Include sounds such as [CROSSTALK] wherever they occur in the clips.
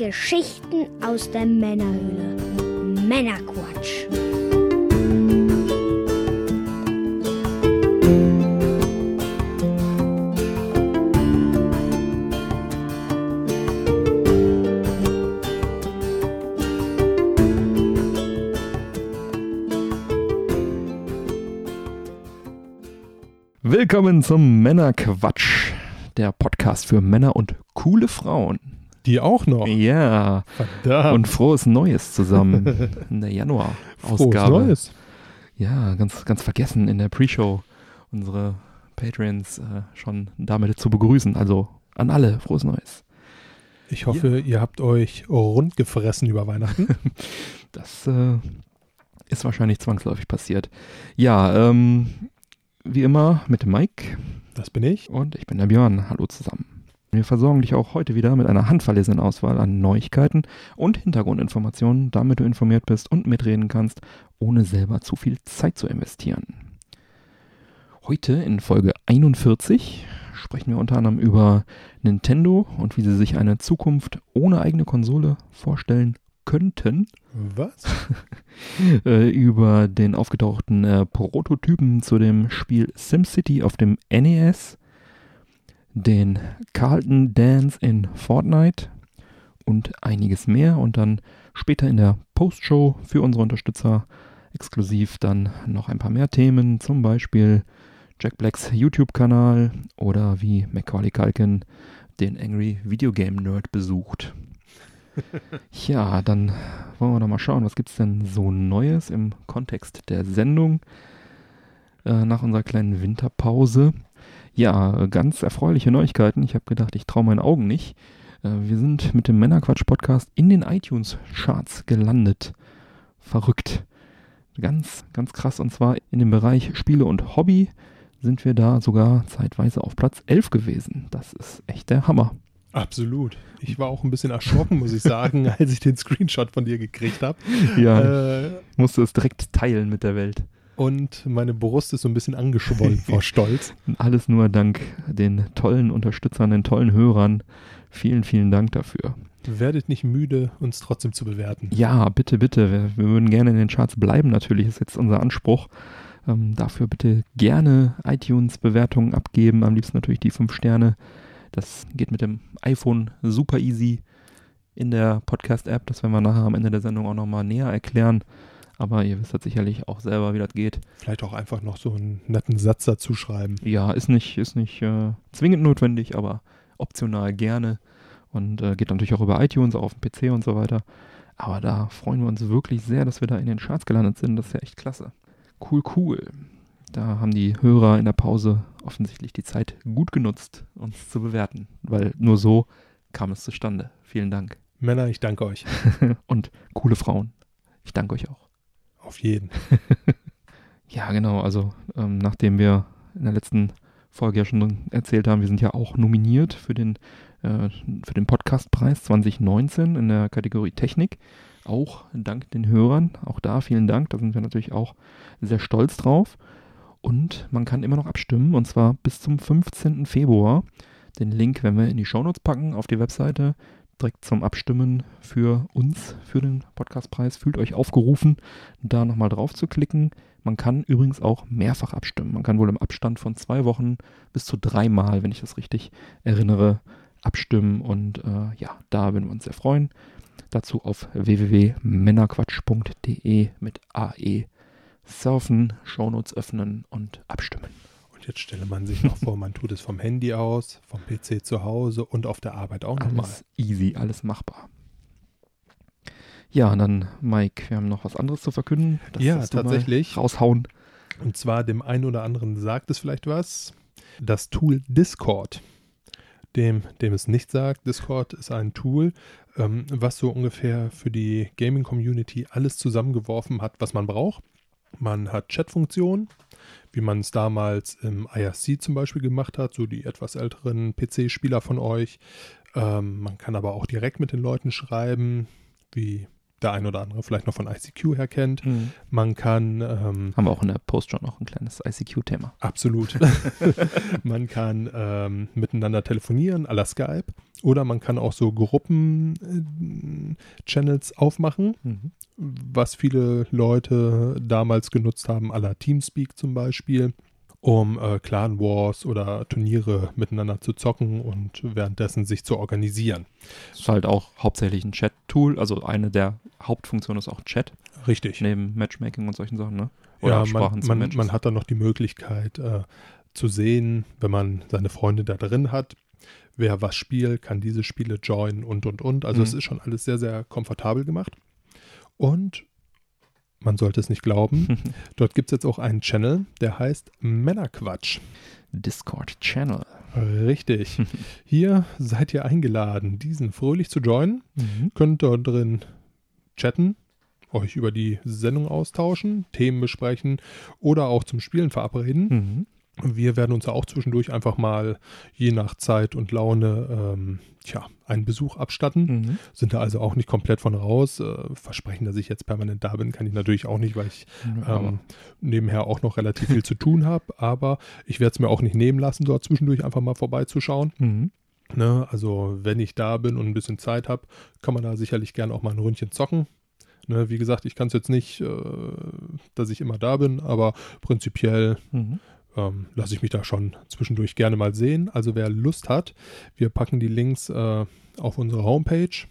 Geschichten aus der Männerhöhle. Männerquatsch. Willkommen zum Männerquatsch, der Podcast für Männer und coole Frauen. Die auch noch. Ja, Verdammt. und frohes Neues zusammen [LAUGHS] in der Januar-Ausgabe. Frohes Neues. Ja, ganz, ganz vergessen in der Pre-Show unsere Patrons äh, schon damit zu begrüßen. Also an alle, frohes Neues. Ich hoffe, ihr habt euch rund gefressen über Weihnachten. [LAUGHS] Das äh, ist wahrscheinlich zwangsläufig passiert. Ja, ähm, wie immer mit Mike Das bin ich. und ich bin der Björn. Hallo zusammen. Wir versorgen dich auch heute wieder mit einer handverlesenen Auswahl an Neuigkeiten und Hintergrundinformationen, damit du informiert bist und mitreden kannst, ohne selber zu viel Zeit zu investieren. Heute in Folge 41 sprechen wir unter anderem über Nintendo und wie sie sich eine Zukunft ohne eigene Konsole vorstellen könnten, Was? [LAUGHS] äh, über den aufgetauchten äh, Prototypen zu dem Spiel SimCity auf dem NES, den Carlton Dance in Fortnite und einiges mehr und dann später in der Postshow für unsere Unterstützer exklusiv dann noch ein paar mehr Themen, zum Beispiel Jack Blacks YouTube-Kanal oder wie Macaulay Culkin den Angry Video Game Nerd besucht. [LAUGHS] ja, dann wollen wir doch mal schauen, was gibt es denn so Neues im Kontext der Sendung äh, nach unserer kleinen Winterpause. Ja, ganz erfreuliche Neuigkeiten. Ich habe gedacht, ich traue meinen Augen nicht. Äh, wir sind mit dem Männerquatsch-Podcast in den iTunes-Charts gelandet. Verrückt. Ganz, ganz krass. Und zwar in dem Bereich Spiele und Hobby sind wir da sogar zeitweise auf Platz 11 gewesen. Das ist echt der Hammer. Absolut. Ich war auch ein bisschen erschrocken, muss ich sagen, [LAUGHS] als ich den Screenshot von dir gekriegt habe. Ja, Äh, musste es direkt teilen mit der Welt. Und meine Brust ist so ein bisschen angeschwollen vor [LAUGHS] Stolz. Alles nur dank den tollen Unterstützern, den tollen Hörern. Vielen, vielen Dank dafür. Werdet nicht müde, uns trotzdem zu bewerten. Ja, bitte, bitte. Wir, wir würden gerne in den Charts bleiben, natürlich, ist jetzt unser Anspruch. Ähm, dafür bitte gerne iTunes-Bewertungen abgeben. Am liebsten natürlich die 5 Sterne. Das geht mit dem iPhone super easy in der Podcast-App. Das werden wir nachher am Ende der Sendung auch nochmal näher erklären. Aber ihr wisst das sicherlich auch selber, wie das geht. Vielleicht auch einfach noch so einen netten Satz dazu schreiben. Ja, ist nicht, ist nicht äh, zwingend notwendig, aber optional gerne. Und äh, geht natürlich auch über iTunes, auch auf dem PC und so weiter. Aber da freuen wir uns wirklich sehr, dass wir da in den Charts gelandet sind. Das ist ja echt klasse. Cool, cool. Da haben die Hörer in der Pause offensichtlich die Zeit gut genutzt, uns zu bewerten. Weil nur so kam es zustande. Vielen Dank. Männer, ich danke euch. [LAUGHS] und coole Frauen. Ich danke euch auch. Auf jeden. [LAUGHS] Ja, genau. Also, ähm, nachdem wir in der letzten Folge ja schon erzählt haben, wir sind ja auch nominiert für den, äh, für den Podcastpreis 2019 in der Kategorie Technik. Auch dank den Hörern. Auch da vielen Dank. Da sind wir natürlich auch sehr stolz drauf. Und man kann immer noch abstimmen und zwar bis zum 15. Februar. Den Link werden wir in die Shownotes packen auf die Webseite direkt zum Abstimmen für uns, für den Podcastpreis. Fühlt euch aufgerufen, da nochmal drauf zu klicken. Man kann übrigens auch mehrfach abstimmen. Man kann wohl im Abstand von zwei Wochen bis zu dreimal, wenn ich das richtig erinnere, abstimmen. Und äh, ja, da würden wir uns sehr freuen. Dazu auf www.männerquatsch.de mit AE surfen, Shownotes öffnen und abstimmen. Und jetzt stelle man sich noch vor, man tut es vom Handy aus, vom PC zu Hause und auf der Arbeit auch nochmal. Alles easy, alles machbar. Ja, und dann, Mike, wir haben noch was anderes zu verkünden. Das Ja, tatsächlich. Raushauen. Und zwar dem einen oder anderen sagt es vielleicht was. Das Tool Discord. Dem, dem es nicht sagt, Discord ist ein Tool, ähm, was so ungefähr für die Gaming-Community alles zusammengeworfen hat, was man braucht. Man hat Chat-Funktionen, wie man es damals im IRC zum Beispiel gemacht hat, so die etwas älteren PC-Spieler von euch. Ähm, man kann aber auch direkt mit den Leuten schreiben, wie der ein oder andere vielleicht noch von ICQ her kennt. Man kann ähm, Haben wir auch in der Post schon noch ein kleines ICQ-Thema. Absolut. [LAUGHS] Man kann ähm, miteinander telefonieren, la Skype. Oder man kann auch so Gruppen-Channels aufmachen, Mhm. was viele Leute damals genutzt haben, la Teamspeak zum Beispiel, um äh, Clan Wars oder Turniere miteinander zu zocken und währenddessen sich zu organisieren. Ist halt auch hauptsächlich ein Chat-Tool. Also eine der Hauptfunktionen ist auch Chat, Richtig. neben Matchmaking und solchen Sachen, ne? Oder ja, man, man, man hat dann noch die Möglichkeit äh, zu sehen, wenn man seine Freunde da drin hat, wer was spielt, kann diese Spiele joinen und und und. Also Mhm. es ist schon alles sehr, sehr komfortabel gemacht. Und man sollte es nicht glauben, [LAUGHS] dort gibt es jetzt auch einen Channel, der heißt Männerquatsch. Discord-Channel. Richtig. [LAUGHS] Hier seid ihr eingeladen, diesen fröhlich zu joinen. Mhm. Könnt dort drin chatten, euch über die Sendung austauschen, Themen besprechen oder auch zum Spielen verabreden. Mhm. Wir werden uns auch zwischendurch einfach mal je nach Zeit und Laune ähm, tja, einen Besuch abstatten. Mhm. Sind da also auch nicht komplett von raus. Äh, versprechen, dass ich jetzt permanent da bin, kann ich natürlich auch nicht, weil ich ähm, nebenher auch noch relativ viel zu tun habe. Aber ich werde es mir auch nicht nehmen lassen, dort zwischendurch einfach mal vorbeizuschauen. Mhm. Ne? Also wenn ich da bin und ein bisschen Zeit habe, kann man da sicherlich gerne auch mal ein Ründchen zocken. Ne? Wie gesagt, ich kann es jetzt nicht, äh, dass ich immer da bin, aber prinzipiell Mhm. Ähm, lasse ich mich da schon zwischendurch gerne mal sehen. Also wer Lust hat, wir packen die Links äh, auf unsere Homepage,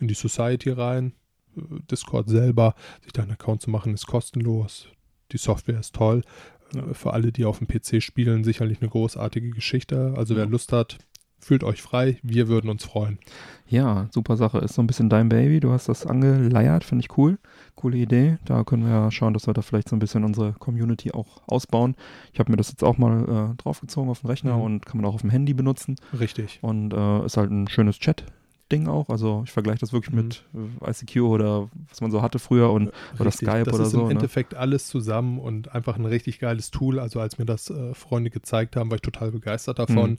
in die Society rein. Äh, Discord selber, sich da einen Account zu machen, ist kostenlos. Die Software ist toll. Äh, für alle, die auf dem PC spielen, sicherlich eine großartige Geschichte. Also wer Ja. Lust hat, fühlt euch frei. Wir würden uns freuen. Ja, super Sache. Ist so ein bisschen dein Baby. Du hast das angeleiert, finde ich cool. Coole Idee. Da können wir ja schauen, dass wir da vielleicht so ein bisschen unsere Community auch ausbauen. Ich habe mir das jetzt auch mal äh, draufgezogen auf den Rechner Mhm. und kann man auch auf dem Handy benutzen. Richtig. Und äh, ist halt ein schönes Chat-Ding auch. Also ich vergleiche das wirklich Mhm. mit äh, ICQ oder was man so hatte früher und oder Richtig. Skype das oder ist so, im ne? Endeffekt alles zusammen und einfach ein richtig geiles Tool. Also als mir das äh, Freunde gezeigt haben, war ich total begeistert davon.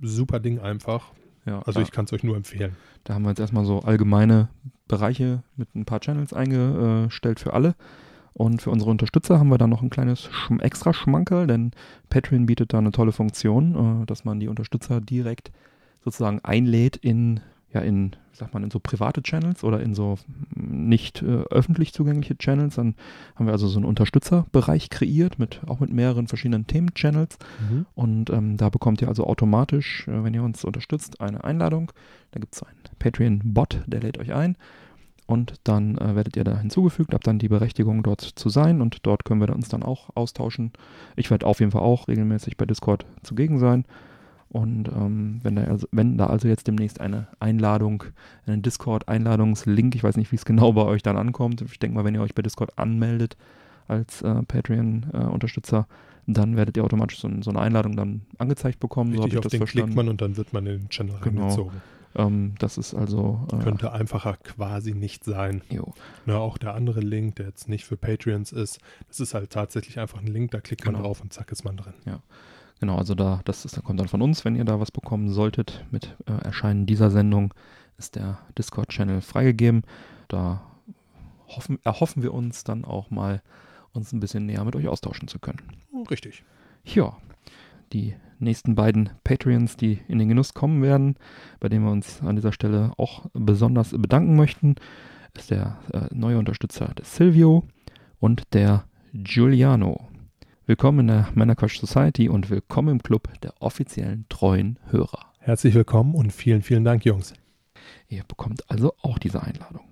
Super Ding einfach. ja, Also da, ich kann es euch nur empfehlen. da haben wir jetzt erstmal so allgemeine Bereiche mit ein paar Channels eingestellt für alle. Und für unsere Unterstützer haben wir dann noch ein kleines Schm extra Schmankerl, denn Patreon bietet da eine tolle Funktion, äh, dass man die Unterstützer direkt sozusagen einlädt in, ja, in, wie sagt man, in so private Channels oder in so mm, nicht äh, öffentlich zugängliche Channels. Dann haben wir also so einen Unterstützerbereich kreiert, mit, auch mit mehreren verschiedenen Themen-Channels. Und ähm, da bekommt ihr also automatisch, äh, wenn ihr uns unterstützt, eine Einladung. Da gibt es einen Patreon-Bot, der lädt euch ein. Und dann äh, werdet ihr da hinzugefügt, habt dann die Berechtigung, dort zu sein. Und dort können wir uns dann auch austauschen. Ich werde auf jeden Fall auch regelmäßig bei Discord zugegen sein. Und ähm, wenn, da also, wenn da also jetzt demnächst eine Einladung, einen Discord-Einladungslink, ich weiß nicht, wie es genau bei euch dann ankommt. Ich denke mal, wenn ihr euch bei Discord anmeldet als äh, Patreon-Unterstützer, dann werdet ihr automatisch so, so eine Einladung dann angezeigt bekommen. so Richtig, ich auf das den verstanden. klickt man und dann wird man in den Channel Genau. reingezogen. Ähm, das ist also. Äh, Könnte einfacher quasi nicht sein. jo. Ne, auch der andere Link, der jetzt nicht für Patreons ist, das ist halt tatsächlich einfach ein Link, da klickt man Genau. drauf und zack ist man drin. Genau, also da, das ist, kommt dann von uns, wenn ihr da was bekommen solltet. Mit äh, Erscheinen dieser Sendung ist der Discord-Channel freigegeben. Da hoffen, erhoffen wir uns dann auch mal, uns ein bisschen näher mit euch austauschen zu können. Richtig. Ja, die nächsten beiden Patreons, die in den Genuss kommen werden, bei denen wir uns an dieser Stelle auch besonders bedanken möchten, ist der äh, neue Unterstützer des Silvio und der Giuliano. Willkommen in der Männerquatsch Society und willkommen im Club der offiziellen treuen Hörer. Herzlich willkommen und vielen, vielen Dank, Jungs. Ihr bekommt also auch diese Einladung.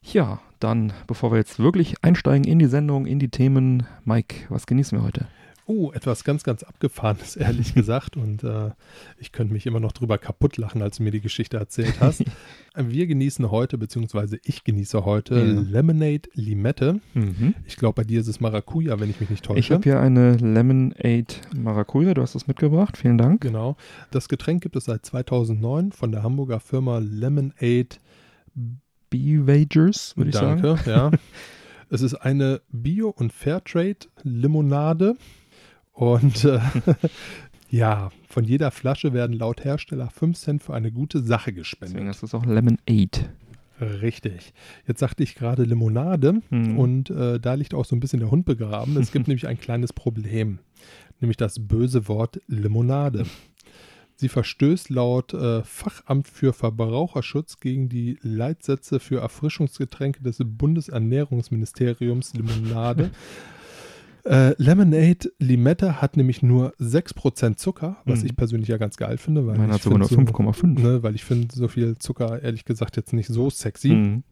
Ja, dann, bevor wir jetzt wirklich einsteigen in die Sendung, in die Themen, Mike, was genießen wir heute? Oh, etwas ganz, ganz abgefahrenes, [LAUGHS] ehrlich gesagt. Und äh, ich könnte mich immer noch drüber kaputt lachen, als du mir die Geschichte erzählt hast. [LAUGHS] Wir genießen heute, beziehungsweise ich genieße heute Ja. Lemonade Limette. Ich glaube, bei dir ist es Maracuja, wenn ich mich nicht täusche. Ich habe hier eine Lemonade Maracuja, du hast das mitgebracht, vielen Dank. Genau. Das Getränk gibt es seit 2009 von der Hamburger Firma Lemonade. Bevagers, würde ich sagen. Danke, ja. [LAUGHS] es ist eine Bio- und Fairtrade-Limonade. Und äh, [LAUGHS] ja, von jeder Flasche werden laut Hersteller 5 Cent für eine gute Sache Deswegen gespendet. ist das auch Lemonade. Richtig. Jetzt sagte ich gerade Limonade Hm. und äh, da liegt auch so ein bisschen der Hund begraben. Es gibt [LAUGHS] nämlich ein kleines Problem, nämlich das böse Wort Limonade. Sie verstößt laut äh, Fachamt für Verbraucherschutz gegen die Leitsätze für Erfrischungsgetränke des Bundesernährungsministeriums Limonade. [LAUGHS] Äh, Lemonade Limette hat nämlich nur 6% Zucker, was Mhm. ich persönlich ja ganz geil finde, weil Meiner ich hat sogar nur finde 5,5. ne, weil ich finde so viel Zucker ehrlich gesagt jetzt nicht so sexy. Mhm.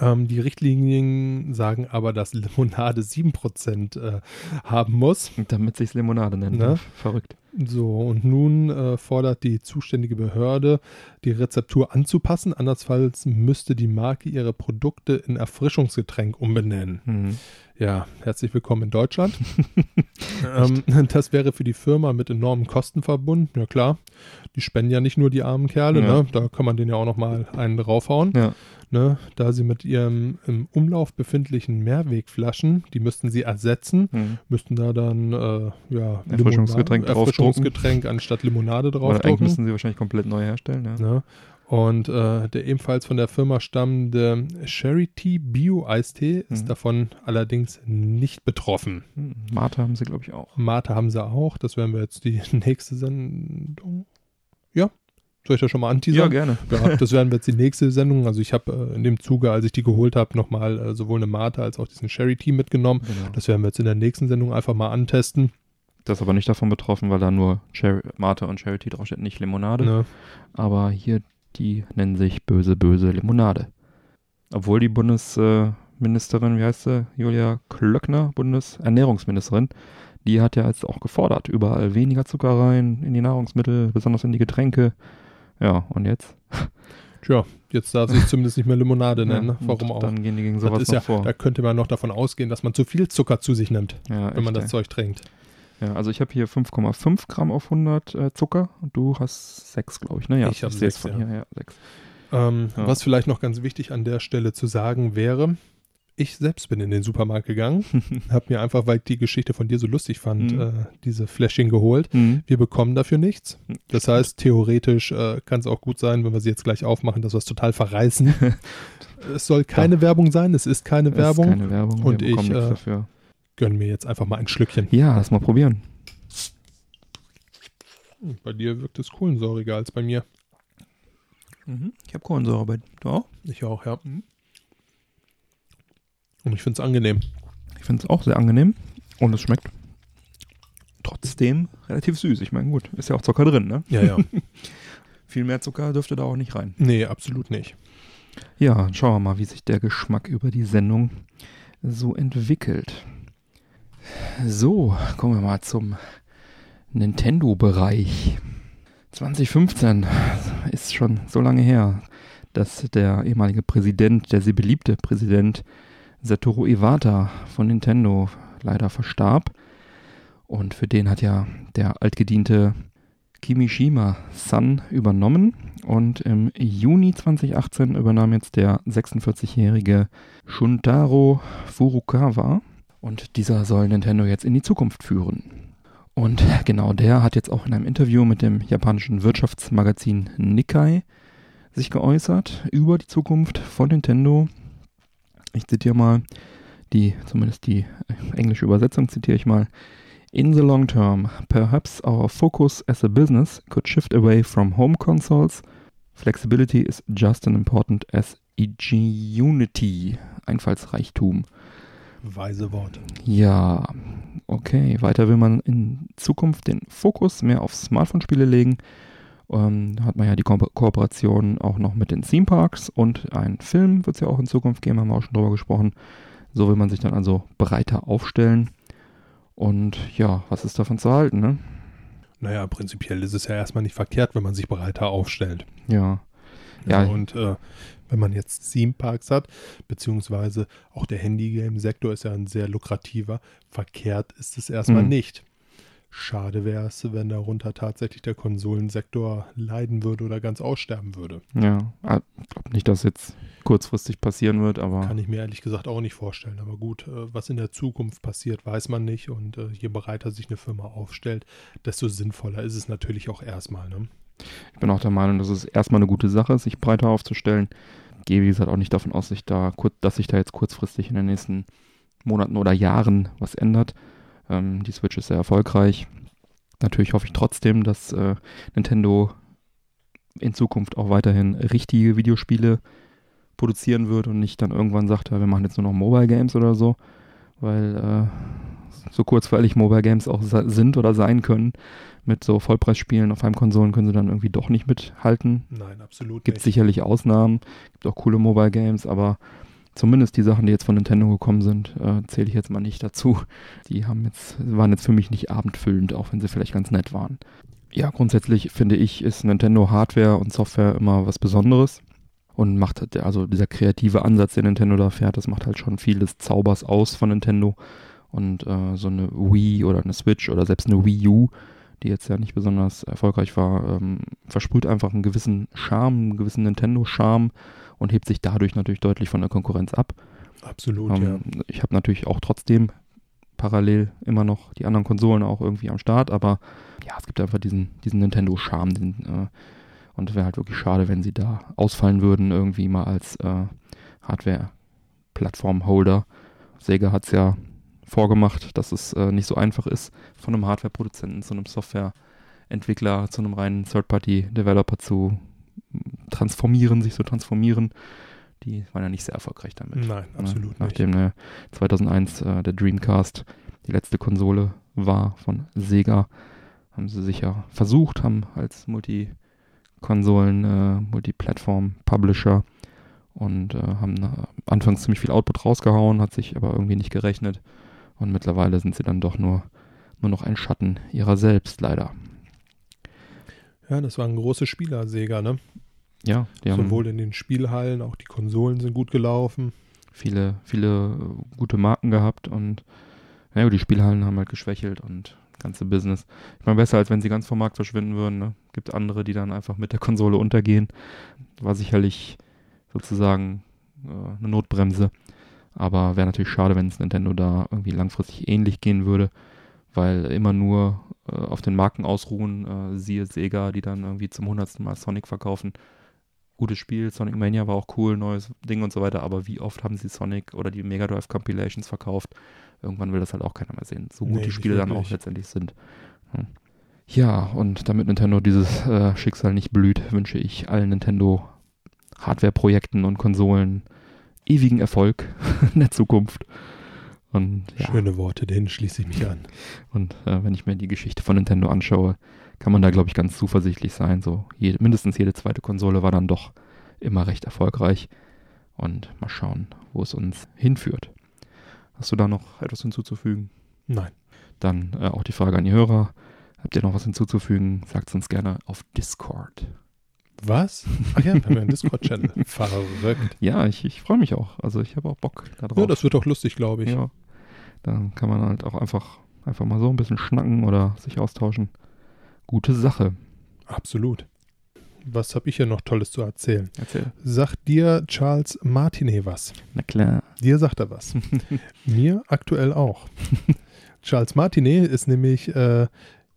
Ähm, die Richtlinien sagen aber, dass Limonade 7% äh, haben muss. Damit sich's Limonade nennt. Ne? Ne? Verrückt. So, und nun äh, fordert die zuständige Behörde, die Rezeptur anzupassen. Andernfalls müsste die Marke ihre Produkte in Erfrischungsgetränk umbenennen. Mhm. Ja, herzlich willkommen in Deutschland. [LAUGHS] ähm, das wäre für die Firma mit enormen Kosten verbunden. Ja klar, die spenden ja nicht nur die armen Kerle, Ja. ne? da kann man denen ja auch nochmal einen draufhauen. Ja. Ne? Da sie mit ihrem im Umlauf befindlichen Mehrwegflaschen, die müssten sie ersetzen, Mhm. müssten da dann äh, ja, Erfrischungsgetränk Limonade- Erfrischungsgetränk anstatt Limonade Oder eigentlich draufdrucken. müssen sie wahrscheinlich komplett neu herstellen. Ja. Ne? Und äh, der ebenfalls von der Firma stammende Charity Bio Eistee ist Mhm. davon allerdings nicht betroffen. Mhm. Mate haben sie, glaube ich, auch. Mate haben sie auch. Das werden wir jetzt die [LAUGHS] nächste Sendung. Ja, soll ich das schon mal Ja, anteasern? gerne. Ja, das werden wir jetzt die nächste Sendung. Also ich habe äh, in dem Zuge, als ich die geholt habe, nochmal äh, sowohl eine Mate als auch diesen Sherry Tea mitgenommen. Genau. Das werden wir jetzt in der nächsten Sendung einfach mal antesten. Das ist aber nicht davon betroffen, weil da nur Cherry, Mate und Charity draufsteht, nicht Limonade. Ne? Aber hier, die nennen sich böse, böse Limonade. Obwohl die Bundesministerin, wie heißt sie, Julia Klöckner, Bundesernährungsministerin, die hat ja jetzt auch gefordert, überall weniger Zucker rein in die Nahrungsmittel, besonders in die Getränke. Ja, und jetzt? Tja, jetzt darf sich zumindest nicht mehr Limonade nennen. ne? Ja, Warum und auch? Dann gehen die gegen Das sowas ist noch ja, vor. da könnte man noch davon ausgehen, dass man zu viel Zucker zu sich nimmt, ja, wenn man echt, das ey. Zeug trinkt. Ja, also ich habe hier 5,5 Gramm auf 100 äh, Zucker und du hast 6, glaube ich. Ne? Ja, Ich hab seh's sechs, von ja. hier. Ja, 6. Ähm, Ja. Was vielleicht noch ganz wichtig an der Stelle zu sagen wäre, ich selbst bin in den Supermarkt gegangen, [LAUGHS] habe mir einfach, weil ich die Geschichte von dir so lustig fand, Mhm. äh, diese Fläschchen geholt. Mhm. Wir bekommen dafür nichts. Das heißt, theoretisch äh, kann es auch gut sein, wenn wir sie jetzt gleich aufmachen, dass wir es total verreißen. [LAUGHS] es soll keine Werbung sein, es ist keine Das Werbung. Ist keine Werbung. Und wir bekommen ich, nichts äh, dafür. Gönn mir jetzt einfach mal ein Schlückchen. Ja, lass mal probieren. Hm, Bei dir wirkt es kohlensäuriger als bei mir. Ich habe Kohlensäure bei du auch. Ich auch, ja. Und ich finde es angenehm. Ich finde es auch sehr angenehm und es schmeckt trotzdem relativ süß. Ich meine, gut, ist ja auch Zucker drin, ne? Ja, ja. [LAUGHS] Viel mehr Zucker dürfte da auch nicht rein. nee, absolut nicht. Ja, schauen wir mal, wie sich der Geschmack über die Sendung so entwickelt. So, kommen wir mal zum Nintendo-Bereich. 2015 ist schon so lange her, dass der ehemalige Präsident, der sehr beliebte Präsident Satoru Iwata von Nintendo leider verstarb. Und für den hat ja der altgediente Kimishima-san übernommen. Und im Juni 2018 übernahm jetzt der 46-jährige Shuntaro Furukawa. Und dieser soll Nintendo jetzt in die Zukunft führen. Und genau der hat jetzt auch in einem Interview mit dem japanischen Wirtschaftsmagazin Nikkei sich geäußert über die Zukunft von Nintendo. Ich zitiere mal die, zumindest die äh, englische Übersetzung zitiere ich mal. In the long term, perhaps our focus as a business could shift away from home consoles. Flexibility is just as important as Unity, Einfallsreichtum. Weise Worte. Ja, okay. Weiter will man in Zukunft den Fokus mehr auf Smartphone-Spiele legen. Ähm, da hat man ja die Ko Kooperation auch noch mit den Theme Parks und einen Film wird es ja auch in Zukunft geben, haben wir auch schon drüber gesprochen. So will man sich dann also breiter aufstellen. Und ja, was ist davon zu halten, ne? Naja, prinzipiell ist es ja erstmal nicht verkehrt, wenn man sich breiter aufstellt. Ja. Ja. Und äh, wenn man jetzt Theme-Parks hat, beziehungsweise auch der Handy-Game-Sektor ist ja ein sehr lukrativer, verkehrt ist es erstmal Hm. nicht. Schade wäre es, wenn darunter tatsächlich der Konsolensektor leiden würde oder ganz aussterben würde. Ja, ich glaube nicht, dass jetzt kurzfristig passieren wird, aber Kann ich mir ehrlich gesagt auch nicht vorstellen. Aber gut, äh, was in der Zukunft passiert, weiß man nicht. Und äh, je breiter sich eine Firma aufstellt, desto sinnvoller ist es natürlich auch erstmal. Ne? Ich bin auch der Meinung, dass es erstmal eine gute Sache ist, sich breiter aufzustellen. Gehe, wie gesagt, auch nicht davon aus, sich da dass sich da jetzt kurzfristig in den nächsten Monaten oder Jahren was ändert. Ähm, die Switch ist sehr erfolgreich. natürlich hoffe ich trotzdem, dass äh, Nintendo in Zukunft auch weiterhin richtige Videospiele produzieren wird und nicht dann irgendwann sagt, ja, wir machen jetzt nur noch Mobile Games oder so, weil äh, so kurzweilig Mobile Games auch sind oder sein können. Mit so Vollpreisspielen auf Heimkonsolen können sie dann irgendwie doch nicht mithalten. Nein, absolut Gibt nicht. sicherlich Ausnahmen, gibt auch coole Mobile Games, aber zumindest die Sachen, die jetzt von Nintendo gekommen sind, äh, zähle ich jetzt mal nicht dazu. Die haben jetzt, waren jetzt für mich nicht abendfüllend, auch wenn sie vielleicht ganz nett waren. Ja, grundsätzlich finde ich, ist Nintendo Hardware und Software immer was Besonderes und macht halt, also dieser kreative Ansatz, den Nintendo da fährt, das macht halt schon viel des Zaubers aus von Nintendo. Und äh, so eine Wii oder eine Switch oder selbst eine Wii U, die jetzt ja nicht besonders erfolgreich war, ähm, versprüht einfach einen gewissen Charme, einen gewissen Nintendo-Charme und hebt sich dadurch natürlich deutlich von der Konkurrenz ab. Absolut, Ähm, ja. Ich habe natürlich auch trotzdem parallel immer noch die anderen Konsolen auch irgendwie am Start, aber ja, es gibt einfach diesen, diesen Nintendo-Charme. Äh, und es wäre halt wirklich schade, wenn sie da ausfallen würden, irgendwie mal als äh, Hardware-Plattform-Holder. Sega hat es ja vorgemacht, dass es äh, nicht so einfach ist, von einem Hardware-Produzenten zu einem Software-Entwickler, zu einem reinen Third-Party-Developer zu transformieren, sich zu transformieren. Die waren ja nicht sehr erfolgreich damit. Nein, absolut ne? Nachdem ne, 2001 äh, der Dreamcast die letzte Konsole war von Sega, haben sie sich ja versucht, haben als Multikonsolen, äh, Multiplattform-Publisher und äh, haben äh, anfangs ziemlich viel Output rausgehauen, hat sich aber irgendwie nicht gerechnet und mittlerweile sind sie dann doch nur, nur noch ein Schatten ihrer selbst, leider. Ja, das waren große Spieler, Sega, ne? Ja, die haben Sowohl in den Spielhallen, auch die Konsolen sind gut gelaufen. viele, viele äh, gute Marken gehabt und ja, die Spielhallen haben halt geschwächelt und ganze Business. Ich meine, besser als wenn sie ganz vom Markt verschwinden würden. Ne? Gibt andere, die dann einfach mit der Konsole untergehen. War sicherlich sozusagen äh, eine Notbremse. Aber wäre natürlich schade, wenn es Nintendo da irgendwie langfristig ähnlich gehen würde, weil immer nur äh, auf den Marken ausruhen, äh, siehe Sega, die dann irgendwie zum hundertsten Mal Sonic verkaufen. Gutes Spiel, Sonic Mania war auch cool, neues Ding und so weiter, aber wie oft haben sie Sonic oder die Mega Drive Compilations verkauft? Irgendwann will das halt auch keiner mehr sehen. So gut Nee, die Spiele dann auch letztendlich sind. Hm. Ja, und damit Nintendo dieses äh, Schicksal nicht blüht, wünsche ich allen Nintendo Hardware-Projekten und Konsolen ewigen Erfolg [LAUGHS] in der Zukunft. Und ja, Schöne Worte, denen schließe ich mich an. und äh, wenn ich mir die Geschichte von Nintendo anschaue, kann man da, glaube ich, ganz zuversichtlich sein. So jede, mindestens jede zweite Konsole war dann doch immer recht erfolgreich. Und mal schauen, wo es uns hinführt. Hast du da noch etwas hinzuzufügen? Nein. Dann äh, auch die Frage an die Hörer. Habt ihr noch was hinzuzufügen? Sagt es uns gerne auf Discord. Was? Ach ja, wir haben ja einen Discord-Channel. [LAUGHS] Verrückt. Ja, ich, ich freue mich auch. Also ich habe auch Bock darauf. Ja, das wird auch lustig, glaube ich. Ja. Dann kann man halt auch einfach, einfach mal so ein bisschen schnacken oder sich austauschen. Gute Sache. Absolut. Was habe ich hier noch Tolles zu erzählen? Erzähl. Sagt dir Charles Martinet was? Na klar. Dir sagt er was. [LAUGHS] Mir aktuell auch. [LAUGHS] Charles Martinet ist nämlich äh,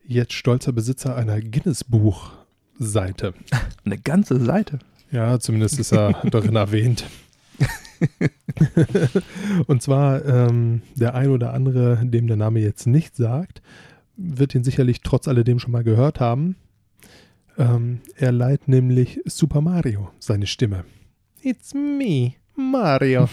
jetzt stolzer Besitzer einer Guinness-Buch-Seite. [LAUGHS] Eine ganze Seite. Ja, zumindest ist er [LAUGHS] darin erwähnt. [LAUGHS] Und zwar ähm, der ein oder andere, dem der Name jetzt nicht sagt, wird ihn sicherlich trotz alledem schon mal gehört haben. Ähm, er leiht nämlich Super Mario seine Stimme. It's me, Mario.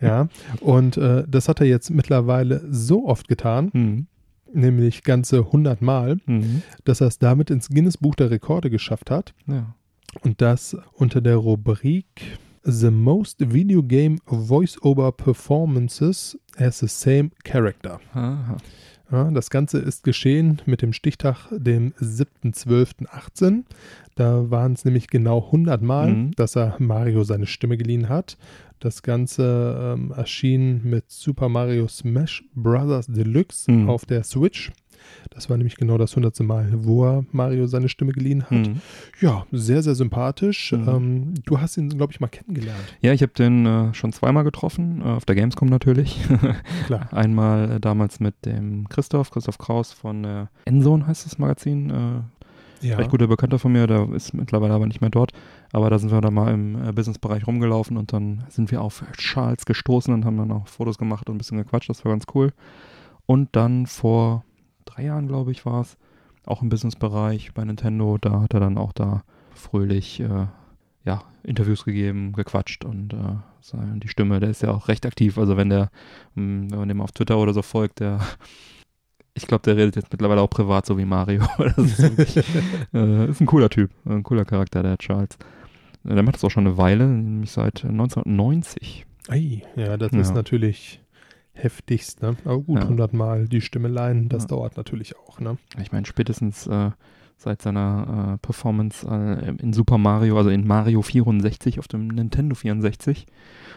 ja, und äh, das hat er jetzt mittlerweile so oft getan, Mhm. Nämlich ganze 100 Mal, Mhm. dass er es damit ins Guinness Buch der Rekorde geschafft hat. Ja. Und das unter der Rubrik The Most Video Game Voice-Over Performances as the Same Character. Aha. Ja, das Ganze ist geschehen mit dem Stichtag, dem 7.12.18. Da waren es nämlich genau 100 Mal, Mhm. dass er Mario seine Stimme geliehen hat. Das Ganze ähm, erschien mit Super Mario Smash Bros. Deluxe Mhm. auf der Switch. Das war nämlich genau das 100. Mal, wo er Mario seine Stimme geliehen hat. Mhm. Ja, sehr, sehr sympathisch. Mhm. Ähm, du hast ihn, glaube ich, mal kennengelernt. Ja, ich habe den äh, schon zweimal getroffen, äh, auf der Gamescom natürlich. [LAUGHS] Klar. [LAUGHS] Einmal äh, damals mit dem Christoph, Christoph Kraus von äh, Endzone heißt das Magazin. Äh, Ja. recht guter Bekannter von mir, der ist mittlerweile aber nicht mehr dort. Aber da sind wir dann mal im äh, Businessbereich rumgelaufen und dann sind wir auf Charles gestoßen und haben dann auch Fotos gemacht und ein bisschen gequatscht. Das war ganz cool. Und dann vor drei Jahren, glaube ich, war es, auch im Businessbereich bei Nintendo. Da hat er dann auch da fröhlich äh, ja, Interviews gegeben, gequatscht und äh, die Stimme, der ist ja auch recht aktiv. Also wenn der, mh, wenn man dem auf Twitter oder so folgt, der [LAUGHS] ich glaube, der redet jetzt mittlerweile auch privat, so wie Mario. [LAUGHS] das ist, wirklich, [LAUGHS] äh, ist ein cooler Typ, ein cooler Charakter, der Charles. Der macht das auch schon eine Weile, nämlich seit 1990. Ei, ja, das Ja. ist natürlich heftigst, ne? Aber gut, Ja. 100 Mal die Stimme leihen, das Ja. dauert natürlich auch, ne? Ich meine, spätestens äh, seit seiner äh, Performance äh, in Super Mario, also in Mario 64 auf dem Nintendo 64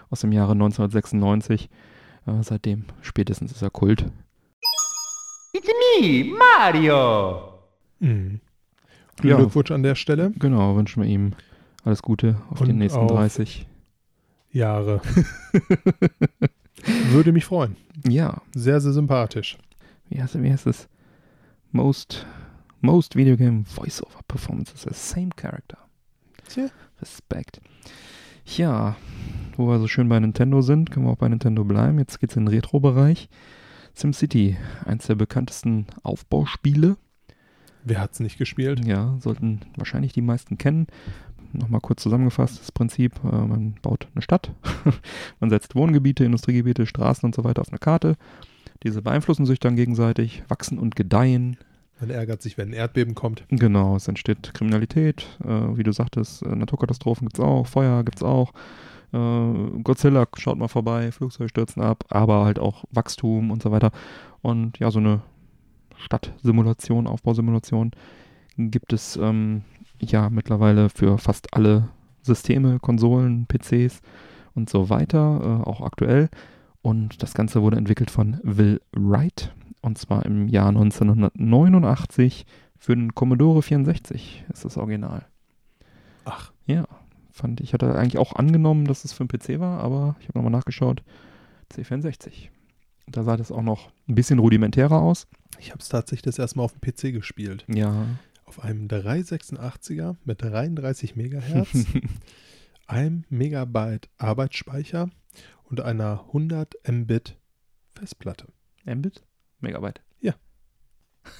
aus dem Jahre 1996, äh, seitdem spätestens ist er Kult. It's me, Mario! Mhm. Ja. Glückwunsch an der Stelle. Genau, wünschen wir ihm alles Gute auf Und die nächsten auf- 30. Jahre. [LAUGHS] Würde mich freuen. Ja, Sehr, sehr sympathisch. wie heißt, wie heißt es? Most, most Video Game Voiceover Performances, the same character. Tja. Respekt. Ja, wo wir so schön bei Nintendo sind, können wir auch bei Nintendo bleiben. Jetzt geht's in den Retro-Bereich. SimCity, eins der bekanntesten Aufbauspiele. Wer hat's nicht gespielt? Ja, sollten wahrscheinlich die meisten kennen. Nochmal kurz zusammengefasst, das Prinzip, äh, man baut eine Stadt, [LAUGHS] man setzt Wohngebiete, Industriegebiete, Straßen und so weiter auf eine Karte. Diese beeinflussen sich dann gegenseitig, wachsen und gedeihen. Man ärgert sich, wenn ein Erdbeben kommt. Genau, es entsteht Kriminalität, äh, wie du sagtest, äh, Naturkatastrophen gibt's auch, Feuer gibt's auch, äh, Godzilla schaut mal vorbei, Flugzeuge stürzen ab, aber halt auch Wachstum und so weiter. Und ja, so eine Stadtsimulation, Aufbausimulation gibt es ähm, ja mittlerweile für fast alle Systeme, Konsolen, PCs und so weiter, äh, auch aktuell. Und das Ganze wurde entwickelt von Will Wright und zwar im Jahr 1989 für den Commodore 64 ist das Original. Ach, Ja, fand ich, hatte eigentlich auch angenommen, dass es für den PC war, aber ich habe nochmal nachgeschaut, C64. Da sah das auch noch ein bisschen rudimentärer aus. ich habe es tatsächlich das erste Mal auf dem PC gespielt. Ja. Auf einem 386er mit 33 Megahertz, [LAUGHS] einem Megabyte Arbeitsspeicher und einer 100 Mbit Festplatte. Mbit? Megabyte. Ja.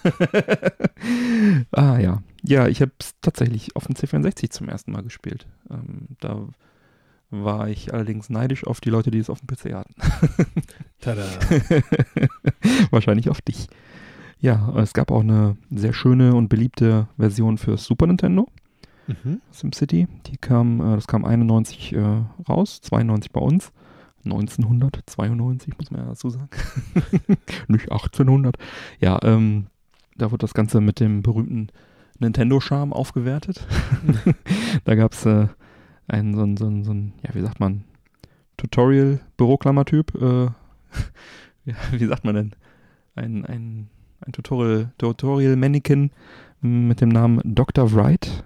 [LAUGHS] ah ja. Ja, ich habe es tatsächlich auf dem C64 zum ersten Mal gespielt. Ähm, da war ich allerdings neidisch auf die Leute, die es auf dem PC hatten. Tada! [LAUGHS] Wahrscheinlich auf dich. Ja, es gab auch eine sehr schöne und beliebte Version für Super Nintendo, mhm. SimCity. Die kam, äh, das kam 91 äh, raus, 92 bei uns. 1992, muss man ja dazu sagen. [LAUGHS] Nicht 1800. Ja, ähm, da wurde das Ganze mit dem berühmten Nintendo-Charme aufgewertet. [LAUGHS] da gab es äh, einen, so ein, so ein, so ein, ja, wie sagt man, Tutorial-Büroklammer-Typ. Äh, [LAUGHS] ja, wie sagt man denn? Ein, ein, ein Tutorial, Tutorial-Mannequin mit dem Namen Dr. Wright.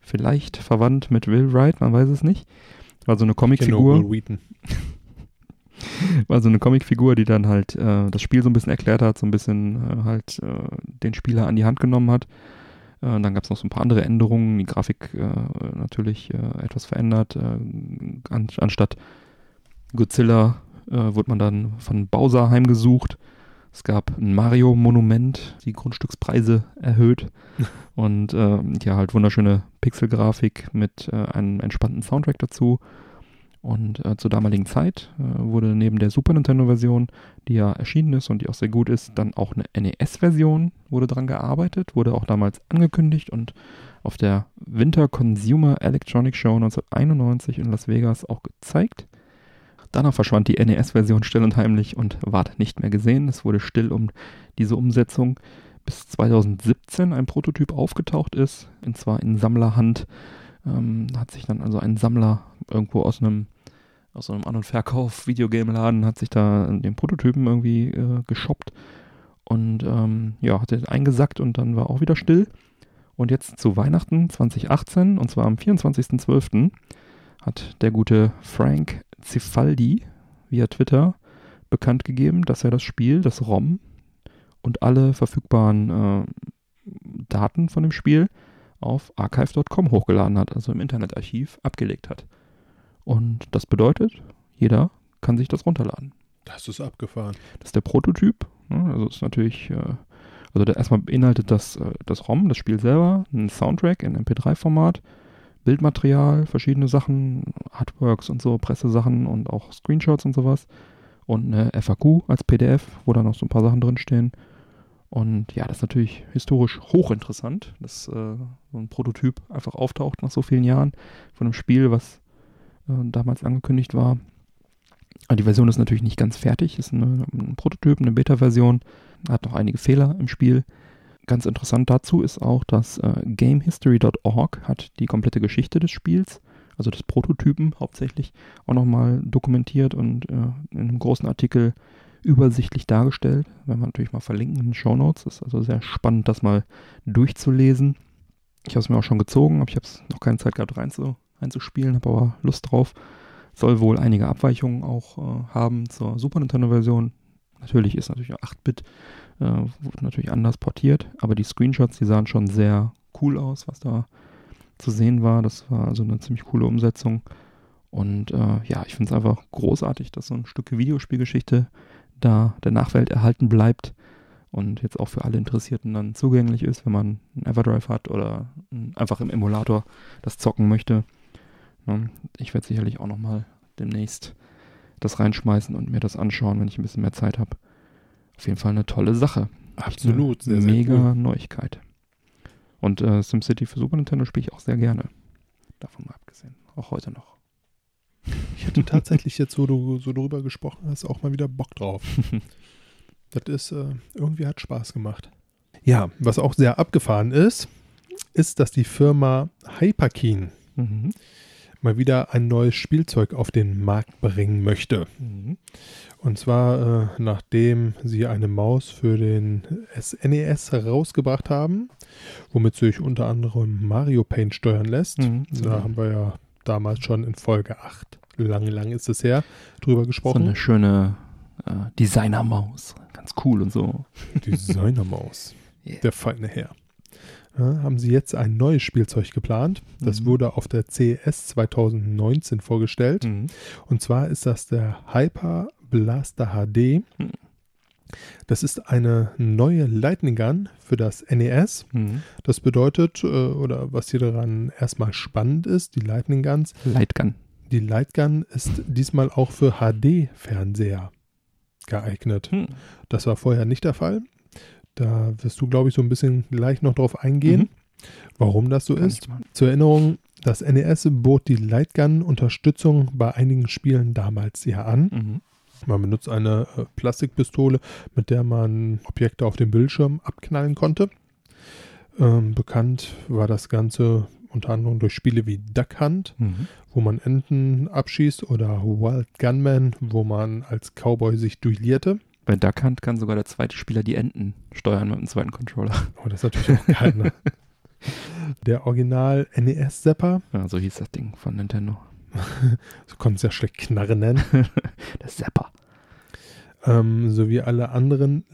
Vielleicht verwandt mit Will Wright, man weiß es nicht. War so eine Comicfigur [LAUGHS] war so eine Comicfigur, die dann halt äh, das Spiel so ein bisschen erklärt hat, so ein bisschen äh, halt äh, den Spieler an die Hand genommen hat. Äh, und dann gab es noch so ein paar andere Änderungen, die Grafik äh, natürlich äh, etwas verändert. Äh, an, anstatt Godzilla äh, wurde man dann von Bowser heimgesucht. Es gab ein Mario-Monument, die Grundstückspreise erhöht [LAUGHS] und äh, ja, halt wunderschöne Pixelgrafik mit äh, einem entspannten Soundtrack dazu. Und äh, zur damaligen Zeit äh, wurde neben der Super Nintendo-Version, die ja erschienen ist und die auch sehr gut ist, dann auch eine NES-Version wurde dran gearbeitet, wurde auch damals angekündigt und auf der Winter Consumer Electronic Show 1991 in Las Vegas auch gezeigt. Danach verschwand die NES-Version still und heimlich und ward nicht mehr gesehen. Es wurde still um diese Umsetzung, bis 2017 ein Prototyp aufgetaucht ist, und zwar in Sammlerhand. Ähm, hat sich dann also ein Sammler irgendwo aus einem aus einem An- und Verkauf-Videogame-Laden hat sich da den Prototypen irgendwie äh, geshoppt und ähm, ja, hat den eingesackt und dann war auch wieder still. Und jetzt zu Weihnachten 2018, und zwar am 24.12., hat der gute Frank Cifaldi via Twitter bekannt gegeben, dass er das Spiel, das ROM und alle verfügbaren äh, Daten von dem Spiel auf archive.com hochgeladen hat, also im Internetarchiv abgelegt hat. Und das bedeutet, jeder kann sich das runterladen. Das ist abgefahren. Das ist der Prototyp. Ne? Also ist natürlich äh, Also erstmal beinhaltet das, äh, das ROM, das Spiel selber, ein Soundtrack in MP3-Format, Bildmaterial, verschiedene Sachen, Artworks und so, Pressesachen und auch Screenshots und sowas. Und eine FAQ als PDF, wo da noch so ein paar Sachen drinstehen. Und ja, das ist natürlich historisch hochinteressant, dass äh, so ein Prototyp einfach auftaucht nach so vielen Jahren von einem Spiel, was äh, damals angekündigt war. Aber die Version ist natürlich nicht ganz fertig, ist eine, ein Prototyp, eine Beta-Version, hat noch einige Fehler im Spiel. Ganz interessant dazu ist auch, dass äh, gamehistory.org hat die komplette Geschichte des Spiels, also des Prototypen hauptsächlich, auch nochmal dokumentiert und äh, in einem großen Artikel übersichtlich dargestellt. Wenn wir natürlich mal verlinken in den Show Notes. Ist also sehr spannend, das mal durchzulesen. Ich habe es mir auch schon gezogen, aber ich habe es noch keine Zeit gehabt reinzu, reinzuspielen, habe aber Lust drauf. Soll wohl einige Abweichungen auch äh, haben zur Super Nintendo-Version. Natürlich ist natürlich 8-Bit, äh, wurde natürlich anders portiert, aber die Screenshots, die sahen schon sehr cool aus, was da zu sehen war. Das war also eine ziemlich coole Umsetzung. Und äh, ja, ich finde es einfach großartig, dass so ein Stück Videospielgeschichte da der Nachwelt erhalten bleibt und jetzt auch für alle Interessierten dann zugänglich ist, wenn man einen Everdrive hat oder einfach im Emulator das zocken möchte. Ich werde sicherlich auch nochmal demnächst das reinschmeißen und mir das anschauen, wenn ich ein bisschen mehr Zeit habe. Auf jeden Fall eine tolle Sache. Absolut. Sehr, sehr mega cool. Neuigkeit. Und äh, SimCity für Super Nintendo spiele ich auch sehr gerne. Davon mal abgesehen. Auch heute noch. Ich hatte tatsächlich jetzt, wo du so drüber gesprochen hast, auch mal wieder Bock drauf. [LAUGHS] das ist, äh, irgendwie hat Spaß gemacht. Ja, was auch sehr abgefahren ist, ist, dass die Firma Hyperkeen mhm. Mal wieder ein neues Spielzeug auf den Markt bringen möchte. Mhm. Und zwar, äh, nachdem sie eine Maus für den SNES herausgebracht haben, womit sich unter anderem Mario Paint steuern lässt. Mhm. Da haben wir ja damals schon in Folge 8, lange, lange ist es her, drüber gesprochen. So eine schöne äh, Designermaus. Ganz cool und so. Designermaus. [LAUGHS] yeah. Der feine Herr. Ja, haben sie jetzt ein neues Spielzeug geplant. Das mhm. wurde auf der CES 2019 vorgestellt. Mhm. Und zwar ist das der Hyper Blaster HD. Mhm. Das ist eine neue Lightning Gun für das NES. Mhm. Das bedeutet, äh, oder was hier daran erstmal spannend ist, die Lightning Guns. Lightgun. Die Lightgun ist diesmal auch für HD-Fernseher geeignet. Mhm. Das war vorher nicht der Fall. Da wirst du, glaube ich, so ein bisschen gleich noch drauf eingehen, mhm. warum das so Kann ist. Zur Erinnerung, das NES bot die Lightgun Unterstützung bei einigen Spielen damals ja an. Mhm. Man benutzt eine äh, Plastikpistole, mit der man Objekte auf dem Bildschirm abknallen konnte. Ähm, bekannt war das Ganze unter anderem durch Spiele wie Duck Hunt, mhm. wo man Enten abschießt, oder Wild Gunman, wo man als Cowboy sich duellierte. Bei Duck Hunt kann sogar der zweite Spieler die Enten steuern mit dem zweiten Controller. Oh, das ist natürlich auch geil, ne? [LAUGHS] Der Original NES-Zapper. Ja, so hieß das Ding von Nintendo. [LAUGHS] so konnte es ja schlecht Knarre nennen. [LAUGHS] der Zapper ähm, sowie alle anderen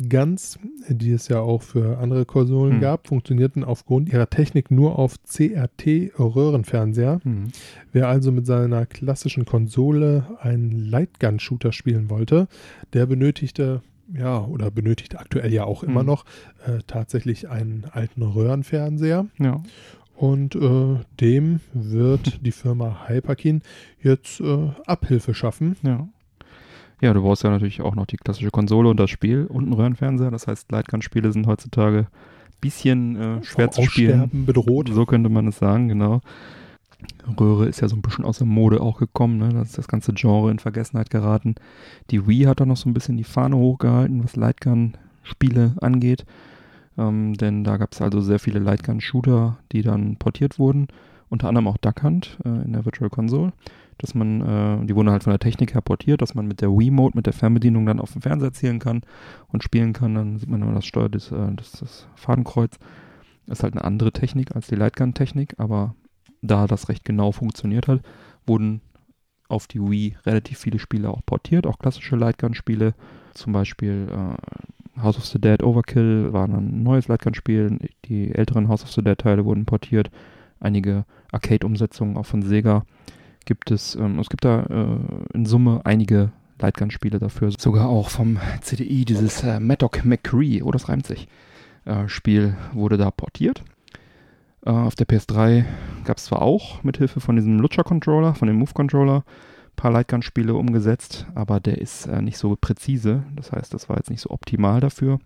Lightguns, die es ja auch für andere Konsolen hm. gab, funktionierten aufgrund ihrer Technik nur auf CRT-Röhrenfernseher. Hm. Wer also mit seiner klassischen Konsole einen Lightgun-Shooter spielen wollte, der benötigte ja, oder benötigt aktuell ja auch immer hm. noch äh, tatsächlich einen alten Röhrenfernseher. Ja. Und äh, dem wird [LAUGHS] die Firma Hyperkin jetzt äh, Abhilfe schaffen. Ja. Ja, du brauchst ja natürlich auch noch die klassische Konsole und das Spiel und einen Röhrenfernseher. Das heißt, Lightgun-Spiele sind heutzutage ein bisschen äh, schwer zu spielen. bedroht. So könnte man es sagen, genau. Röhre ist ja so ein bisschen aus der Mode auch gekommen. Ne? Da ist das ganze Genre in Vergessenheit geraten. Die Wii hat da noch so ein bisschen die Fahne hochgehalten, was Lightgun-Spiele angeht. Ähm, denn da gab es also sehr viele Lightgun-Shooter, die dann portiert wurden. Unter anderem auch Duck Hunt äh, in der Virtual Console dass man, äh, die wurden halt von der Technik her portiert, dass man mit der Wii-Mode, mit der Fernbedienung dann auf dem Fernseher zielen kann und spielen kann. Dann sieht man immer das Steuer, das, äh, das, das Fadenkreuz. Das ist halt eine andere Technik als die Lightgun-Technik, aber da das recht genau funktioniert hat, wurden auf die Wii relativ viele Spiele auch portiert, auch klassische Lightgun-Spiele, zum Beispiel äh, House of the Dead Overkill war ein neues Lightgun-Spiel, die älteren House of the Dead-Teile wurden portiert, einige Arcade-Umsetzungen auch von Sega gibt es, ähm, es gibt da äh, in Summe einige Lightgun-Spiele dafür. Sogar auch vom CDI dieses äh, Maddock McCree, oh, das reimt sich, äh, Spiel wurde da portiert. Äh, auf der PS3 gab es zwar auch mit Hilfe von diesem Lutscher-Controller, von dem Move-Controller, ein paar Lightgun-Spiele umgesetzt, aber der ist äh, nicht so präzise. Das heißt, das war jetzt nicht so optimal dafür.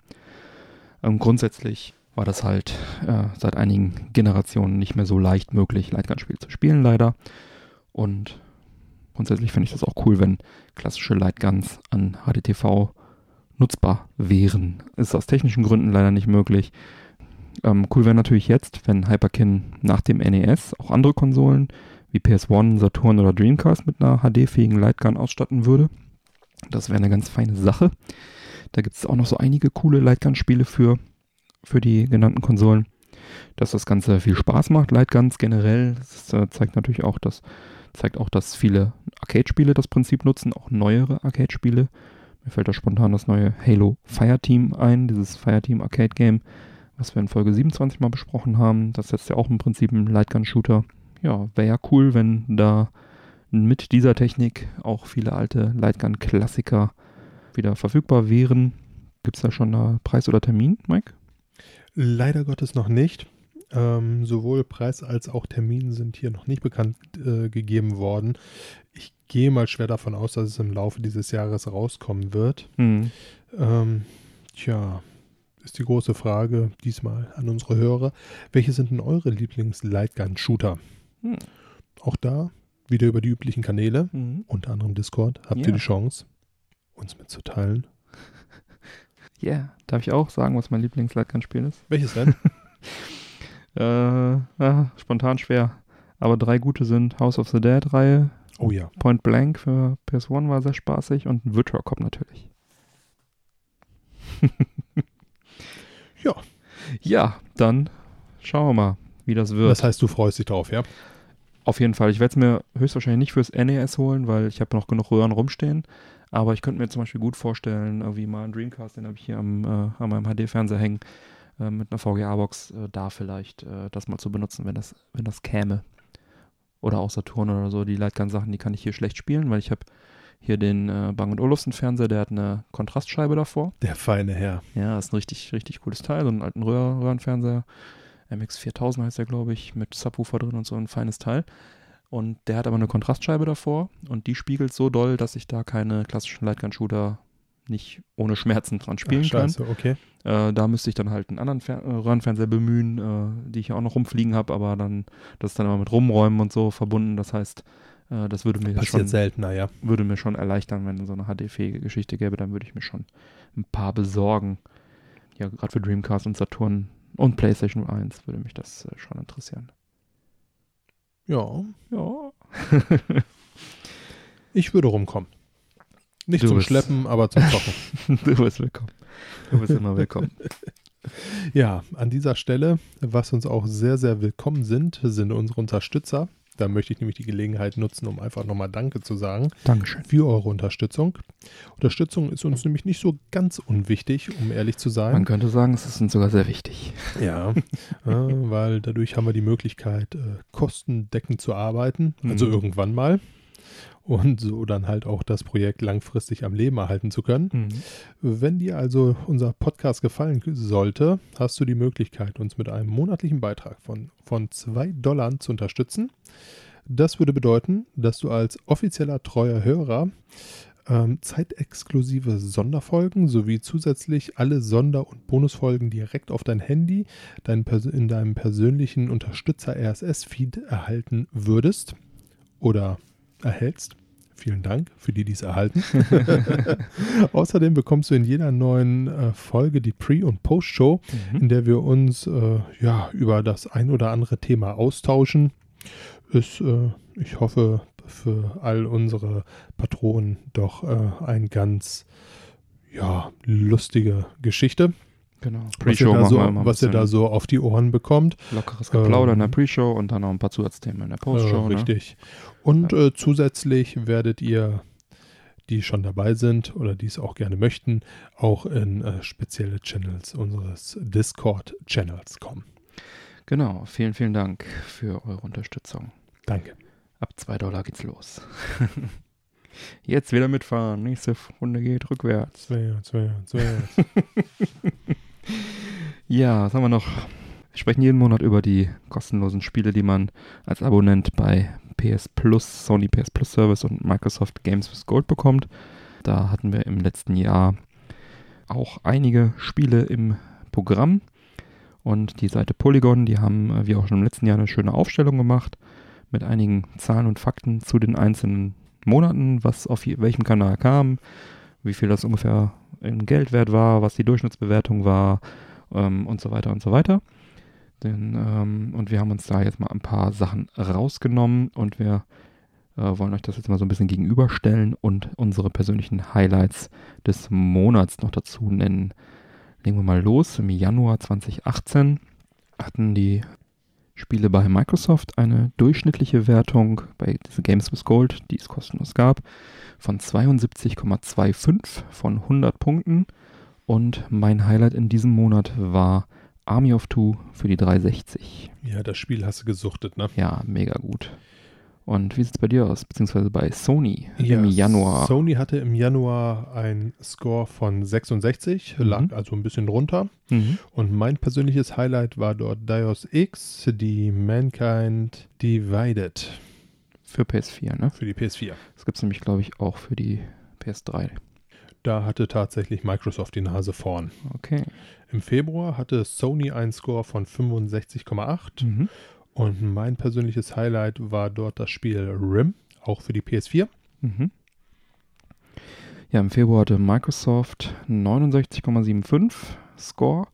Ähm, grundsätzlich war das halt äh, seit einigen Generationen nicht mehr so leicht möglich, Lightgun-Spiele zu spielen, leider. Und grundsätzlich finde ich das auch cool, wenn klassische Lightguns an HDTV nutzbar wären. Ist aus technischen Gründen leider nicht möglich. Ähm, cool wäre natürlich jetzt, wenn Hyperkin nach dem NES auch andere Konsolen wie PS1, Saturn oder Dreamcast mit einer HD-fähigen Lightgun ausstatten würde. Das wäre eine ganz feine Sache. Da gibt es auch noch so einige coole Lightgun-Spiele für, für die genannten Konsolen. Dass das Ganze viel Spaß macht, Lightguns generell, das äh, zeigt natürlich auch, dass zeigt auch, dass viele Arcade-Spiele das Prinzip nutzen, auch neuere Arcade-Spiele. Mir fällt da spontan das neue Halo Fireteam ein, dieses Fireteam Arcade Game, was wir in Folge 27 mal besprochen haben. Das ist ja auch im Prinzip ein Lightgun-Shooter. Ja, wäre ja cool, wenn da mit dieser Technik auch viele alte Lightgun-Klassiker wieder verfügbar wären. Gibt es da schon einen Preis oder Termin, Mike? Leider Gottes noch nicht. Ähm, sowohl Preis als auch Termin sind hier noch nicht bekannt äh, gegeben worden. Ich gehe mal schwer davon aus, dass es im Laufe dieses Jahres rauskommen wird. Hm. Ähm, tja, ist die große Frage diesmal an unsere Hörer. Welche sind denn eure Lieblings-Lightgun-Shooter? Hm. Auch da wieder über die üblichen Kanäle, Mhm. unter anderem Discord, habt Ja. ihr die Chance, uns mitzuteilen. [LAUGHS] Ja, yeah. darf ich auch sagen, was mein Lieblings-Lightgun-Spiel ist? Welches denn? [LAUGHS] Äh, ah, spontan schwer. Aber drei gute sind House of the Dead-Reihe, oh ja. Point Blank für PS1 war sehr spaßig und Virtua Cop natürlich. [LAUGHS] Ja. Ja, dann schauen wir mal, wie das wird. Das heißt, du freust dich drauf, ja? Auf jeden Fall. Ich werde es mir höchstwahrscheinlich nicht fürs NES holen, weil ich habe noch genug Röhren rumstehen. Aber ich könnte mir zum Beispiel gut vorstellen, irgendwie mal einen Dreamcast, den habe ich hier am, äh, an meinem HD-Fernseher hängen, äh, mit einer VGA-Box, äh, da vielleicht äh, das mal zu benutzen, wenn das, wenn das käme. Oder auch Saturn oder so. Die Lightgun-Sachen, die kann ich hier schlecht spielen, weil ich habe hier den äh, Bang Olufsen Fernseher, der hat eine Kontrastscheibe davor. Der feine Herr. Ja, ist ein richtig, richtig cooles Teil, so einen alten Röhr Röhrenfernseher. MX4000 heißt der, glaube ich, mit Subwoofer drin und so ein feines Teil. Und der hat aber eine Kontrastscheibe davor und die spiegelt so doll, dass ich da keine klassischen Lightgun-Shooter nicht ohne Schmerzen dran spielen Ach, kann. scheiße, okay. Äh, da müsste ich dann halt einen anderen Fer äh, Röhrenfernseher bemühen, äh, die ich ja auch noch rumfliegen habe, aber dann, das ist dann immer mit Rumräumen und so verbunden. Das heißt, äh, das würde mir Passiert schon seltener, ja. würde mir schon erleichtern, wenn es so eine HD-fähige Geschichte gäbe, dann würde ich mir schon ein paar besorgen. Ja, gerade für Dreamcast und Saturn und PlayStation 1 würde mich das äh, schon interessieren. Ja, Ja. ich würde rumkommen. Nicht Du zum bist- Schleppen, aber zum Zocken. [LAUGHS] du bist willkommen. Du bist immer willkommen. [LAUGHS] ja, an dieser Stelle, was uns auch sehr, sehr willkommen sind, sind unsere Unterstützer. Da möchte ich nämlich die Gelegenheit nutzen, um einfach nochmal Danke zu sagen Dankeschön. für eure Unterstützung. Unterstützung ist uns nämlich nicht so ganz unwichtig, um ehrlich zu sein. Man könnte sagen, es ist uns sogar sehr wichtig. Ja, [LAUGHS] äh, weil dadurch haben wir die Möglichkeit, äh, kostendeckend zu arbeiten, also Mhm. irgendwann mal. Und so dann halt auch das Projekt langfristig am Leben erhalten zu können. Mhm. Wenn dir also unser Podcast gefallen sollte, hast du die Möglichkeit, uns mit einem monatlichen Beitrag von, von 2 Dollar zu unterstützen. Das würde bedeuten, dass du als offizieller treuer Hörer ähm, zeitexklusive Sonderfolgen sowie zusätzlich alle Sonder- und Bonusfolgen direkt auf dein Handy dein, in deinem persönlichen Unterstützer RSS-Feed erhalten würdest oder erhältst. Vielen Dank für die, die es erhalten. [LAUGHS] Außerdem bekommst du in jeder neuen äh, Folge die Pre- und Post-Show, Mhm. in der wir uns äh, ja, über das ein oder andere Thema austauschen. Ist, äh, ich hoffe, für all unsere Patronen doch äh, eine ganz ja, lustige Geschichte, Genau. was, ihr Pre-Show da, so, was ihr da so auf die Ohren bekommt. lockeres Geplauder in der ähm, Pre-Show und dann noch ein paar Zusatzthemen in der Post-Show. Äh, ne? richtig. Und äh, zusätzlich werdet ihr, die schon dabei sind oder die es auch gerne möchten, auch in äh, spezielle Channels unseres Discord-Channels kommen. Genau. Vielen, vielen Dank für eure Unterstützung. Danke. Ab 2 Dollar geht's los. [LAUGHS] Jetzt wieder mitfahren. Nächste Runde geht rückwärts. Zwei, zwei, zwei. [LAUGHS] Ja, was haben wir noch? Wir sprechen jeden Monat über die kostenlosen Spiele, die man als Abonnent bei PS Plus, Sony PS Plus Service und Microsoft Games with Gold bekommt. Da hatten wir im letzten Jahr auch einige Spiele im Programm. Und die Seite Polygon, die haben, äh, wie auch schon im letzten Jahr, eine schöne Aufstellung gemacht mit einigen Zahlen und Fakten zu den einzelnen Monaten, was auf welchem Kanal kam, wie viel das ungefähr in Geldwert war, was die Durchschnittsbewertung war ähm, und so weiter und so weiter. Denn, ähm, und wir haben uns da jetzt mal ein paar Sachen rausgenommen und wir äh, wollen euch das jetzt mal so ein bisschen gegenüberstellen und unsere persönlichen Highlights des Monats noch dazu nennen. Legen wir mal los. Im Januar 2018 hatten die Spiele bei Microsoft eine durchschnittliche Wertung bei diesen Games with Gold, die es kostenlos gab, von 72,25 von 100 Punkten. Und mein Highlight in diesem Monat war Army of Two für die 360. Ja, das Spiel hast du gesuchtet, ne? Ja, mega gut. Und wie sieht es bei dir aus, beziehungsweise bei Sony Ja, im Januar? Sony hatte im Januar einen Score von 66, Mhm. lag also ein bisschen drunter. Mhm. Und mein persönliches Highlight war dort Dios X, die Mankind Divided Für PS4, ne? für die PS4. Das gibt es nämlich, glaube ich, auch für die PS3. Da hatte tatsächlich Microsoft die Nase vorn. Okay. Im Februar hatte Sony einen Score von 65,8 Mhm. und mein persönliches Highlight war dort das Spiel Rim, auch für die PS4. Mhm. Ja, im Februar hatte Microsoft 69,75 Score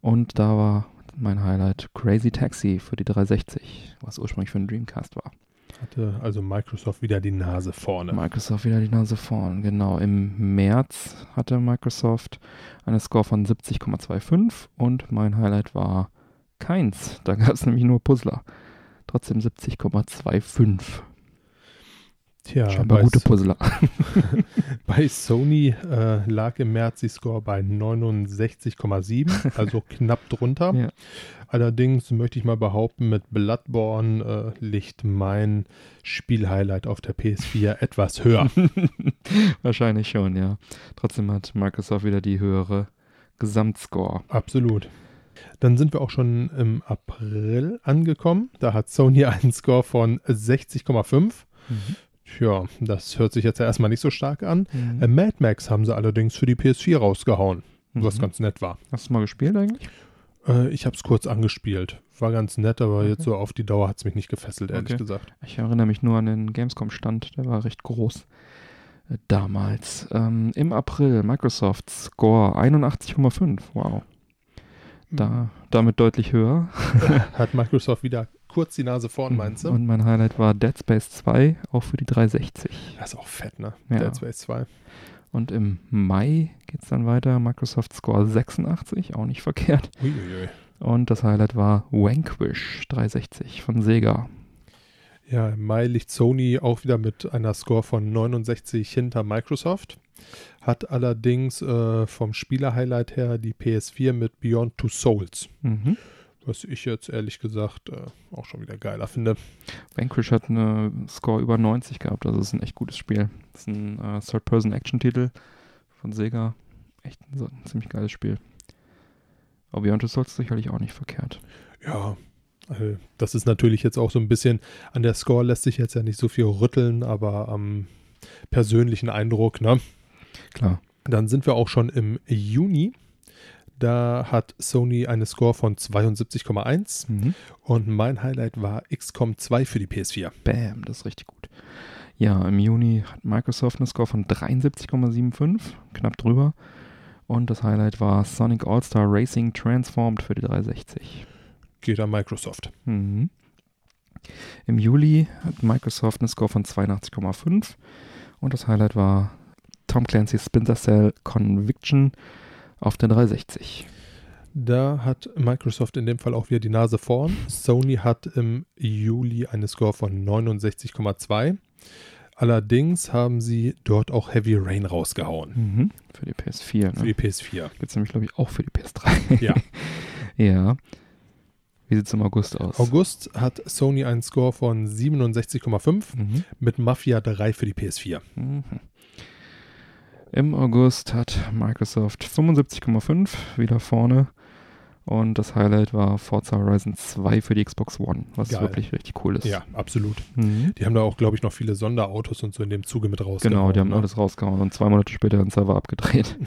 und da war mein Highlight Crazy Taxi für die 360, was ursprünglich für den Dreamcast war. Hatte also Microsoft wieder die Nase vorne. Microsoft wieder die Nase vorn, genau. Im März hatte Microsoft eine Score von 70,25 und mein Highlight war keins. Da gab es [LAUGHS] nämlich nur Puzzler. Trotzdem 70,25. Tja, Scheinbar bei, gute Puzzler. [LAUGHS] bei Sony äh, lag im März die Score bei 69,7, [LAUGHS] also knapp drunter. Ja. Allerdings möchte ich mal behaupten, mit Bloodborne äh, liegt mein Spielhighlight auf der PS4 [LAUGHS] etwas höher. Wahrscheinlich schon, ja. Trotzdem hat Microsoft wieder die höhere Gesamtscore. Absolut. Dann sind wir auch schon im April angekommen. Da hat Sony einen Score von 60,5. Tja, das hört sich jetzt ja erstmal nicht so stark an. Mhm. Äh, Mad Max haben sie allerdings für die PS4 rausgehauen, was Mhm. ganz nett war. Hast du mal gespielt eigentlich? Äh, ich habe es kurz angespielt. War ganz nett, aber Okay. jetzt so auf die Dauer hat es mich nicht gefesselt, ehrlich Okay. gesagt. Ich erinnere mich nur an den Gamescom-Stand, der war recht groß äh, damals. Ähm, Im April Microsoft Score 81,5. Wow. Da, damit deutlich höher. [LAUGHS] Hat Microsoft wieder kurz die Nase vorn, meinst du? Und mein Highlight war Dead Space 2, auch für die 360. Das ist auch fett, ne? Ja. Dead Space 2. Und im Mai geht es dann weiter. Microsoft Score 86, auch nicht verkehrt. Uiuiui. Und das Highlight war Vanquish 360 von Sega. Ja, im Mai liegt Sony auch wieder mit einer Score von 69 hinter Microsoft. Hat allerdings äh, vom Spieler-Highlight her die PS4 mit Beyond Two Souls. Mhm. Was ich jetzt ehrlich gesagt äh, auch schon wieder geiler finde. Vanquish hat eine Score über 90 gehabt, also ist ein echt gutes Spiel. Das ist ein äh, Third-Person-Action-Titel von Sega. Echt ein, so- ein ziemlich geiles Spiel. Aber Beyond Two Souls sicherlich auch nicht verkehrt. Ja, äh, das ist natürlich jetzt auch so ein bisschen, an der Score lässt sich jetzt ja nicht so viel rütteln, aber am persönlichen Eindruck, ne? Klar. Dann sind wir auch schon im Juni. Da hat Sony eine Score von 72,1 Mhm. und mein Highlight war XCOM 2 für die PS4. Bam, das ist richtig gut. Ja, im Juni hat Microsoft eine Score von 73,75, knapp drüber. Und das Highlight war Sonic All-Star Racing Transformed für die 360. Geht an Microsoft. Mhm. Im Juli hat Microsoft eine Score von 82,5 und das Highlight war Tom Clancy's Splinter Cell Conviction auf der 360. Da hat Microsoft in dem Fall auch wieder die Nase vorn. Sony hat im Juli eine Score von 69,2. Allerdings haben sie dort auch Heavy Rain rausgehauen. Mhm. Für die PS4. Für Ne? die PS4. Gibt es nämlich, glaube ich, auch für die PS3. Ja. [LAUGHS] ja. Wie sieht es im August aus? August hat Sony einen Score von 67,5 Mhm. mit Mafia 3 für die PS4. Mhm. Im August hat Microsoft 75,5 wieder vorne. Und das Highlight war Forza Horizon 2 für die Xbox One, was Geil. wirklich richtig cool ist. Ja, absolut. Mhm. Die haben da auch, glaube ich, noch viele Sonderautos und so in dem Zuge mit rausgehauen. Genau, die haben ne? alles rausgehauen und zwei Monate später den Server abgedreht. [LAUGHS]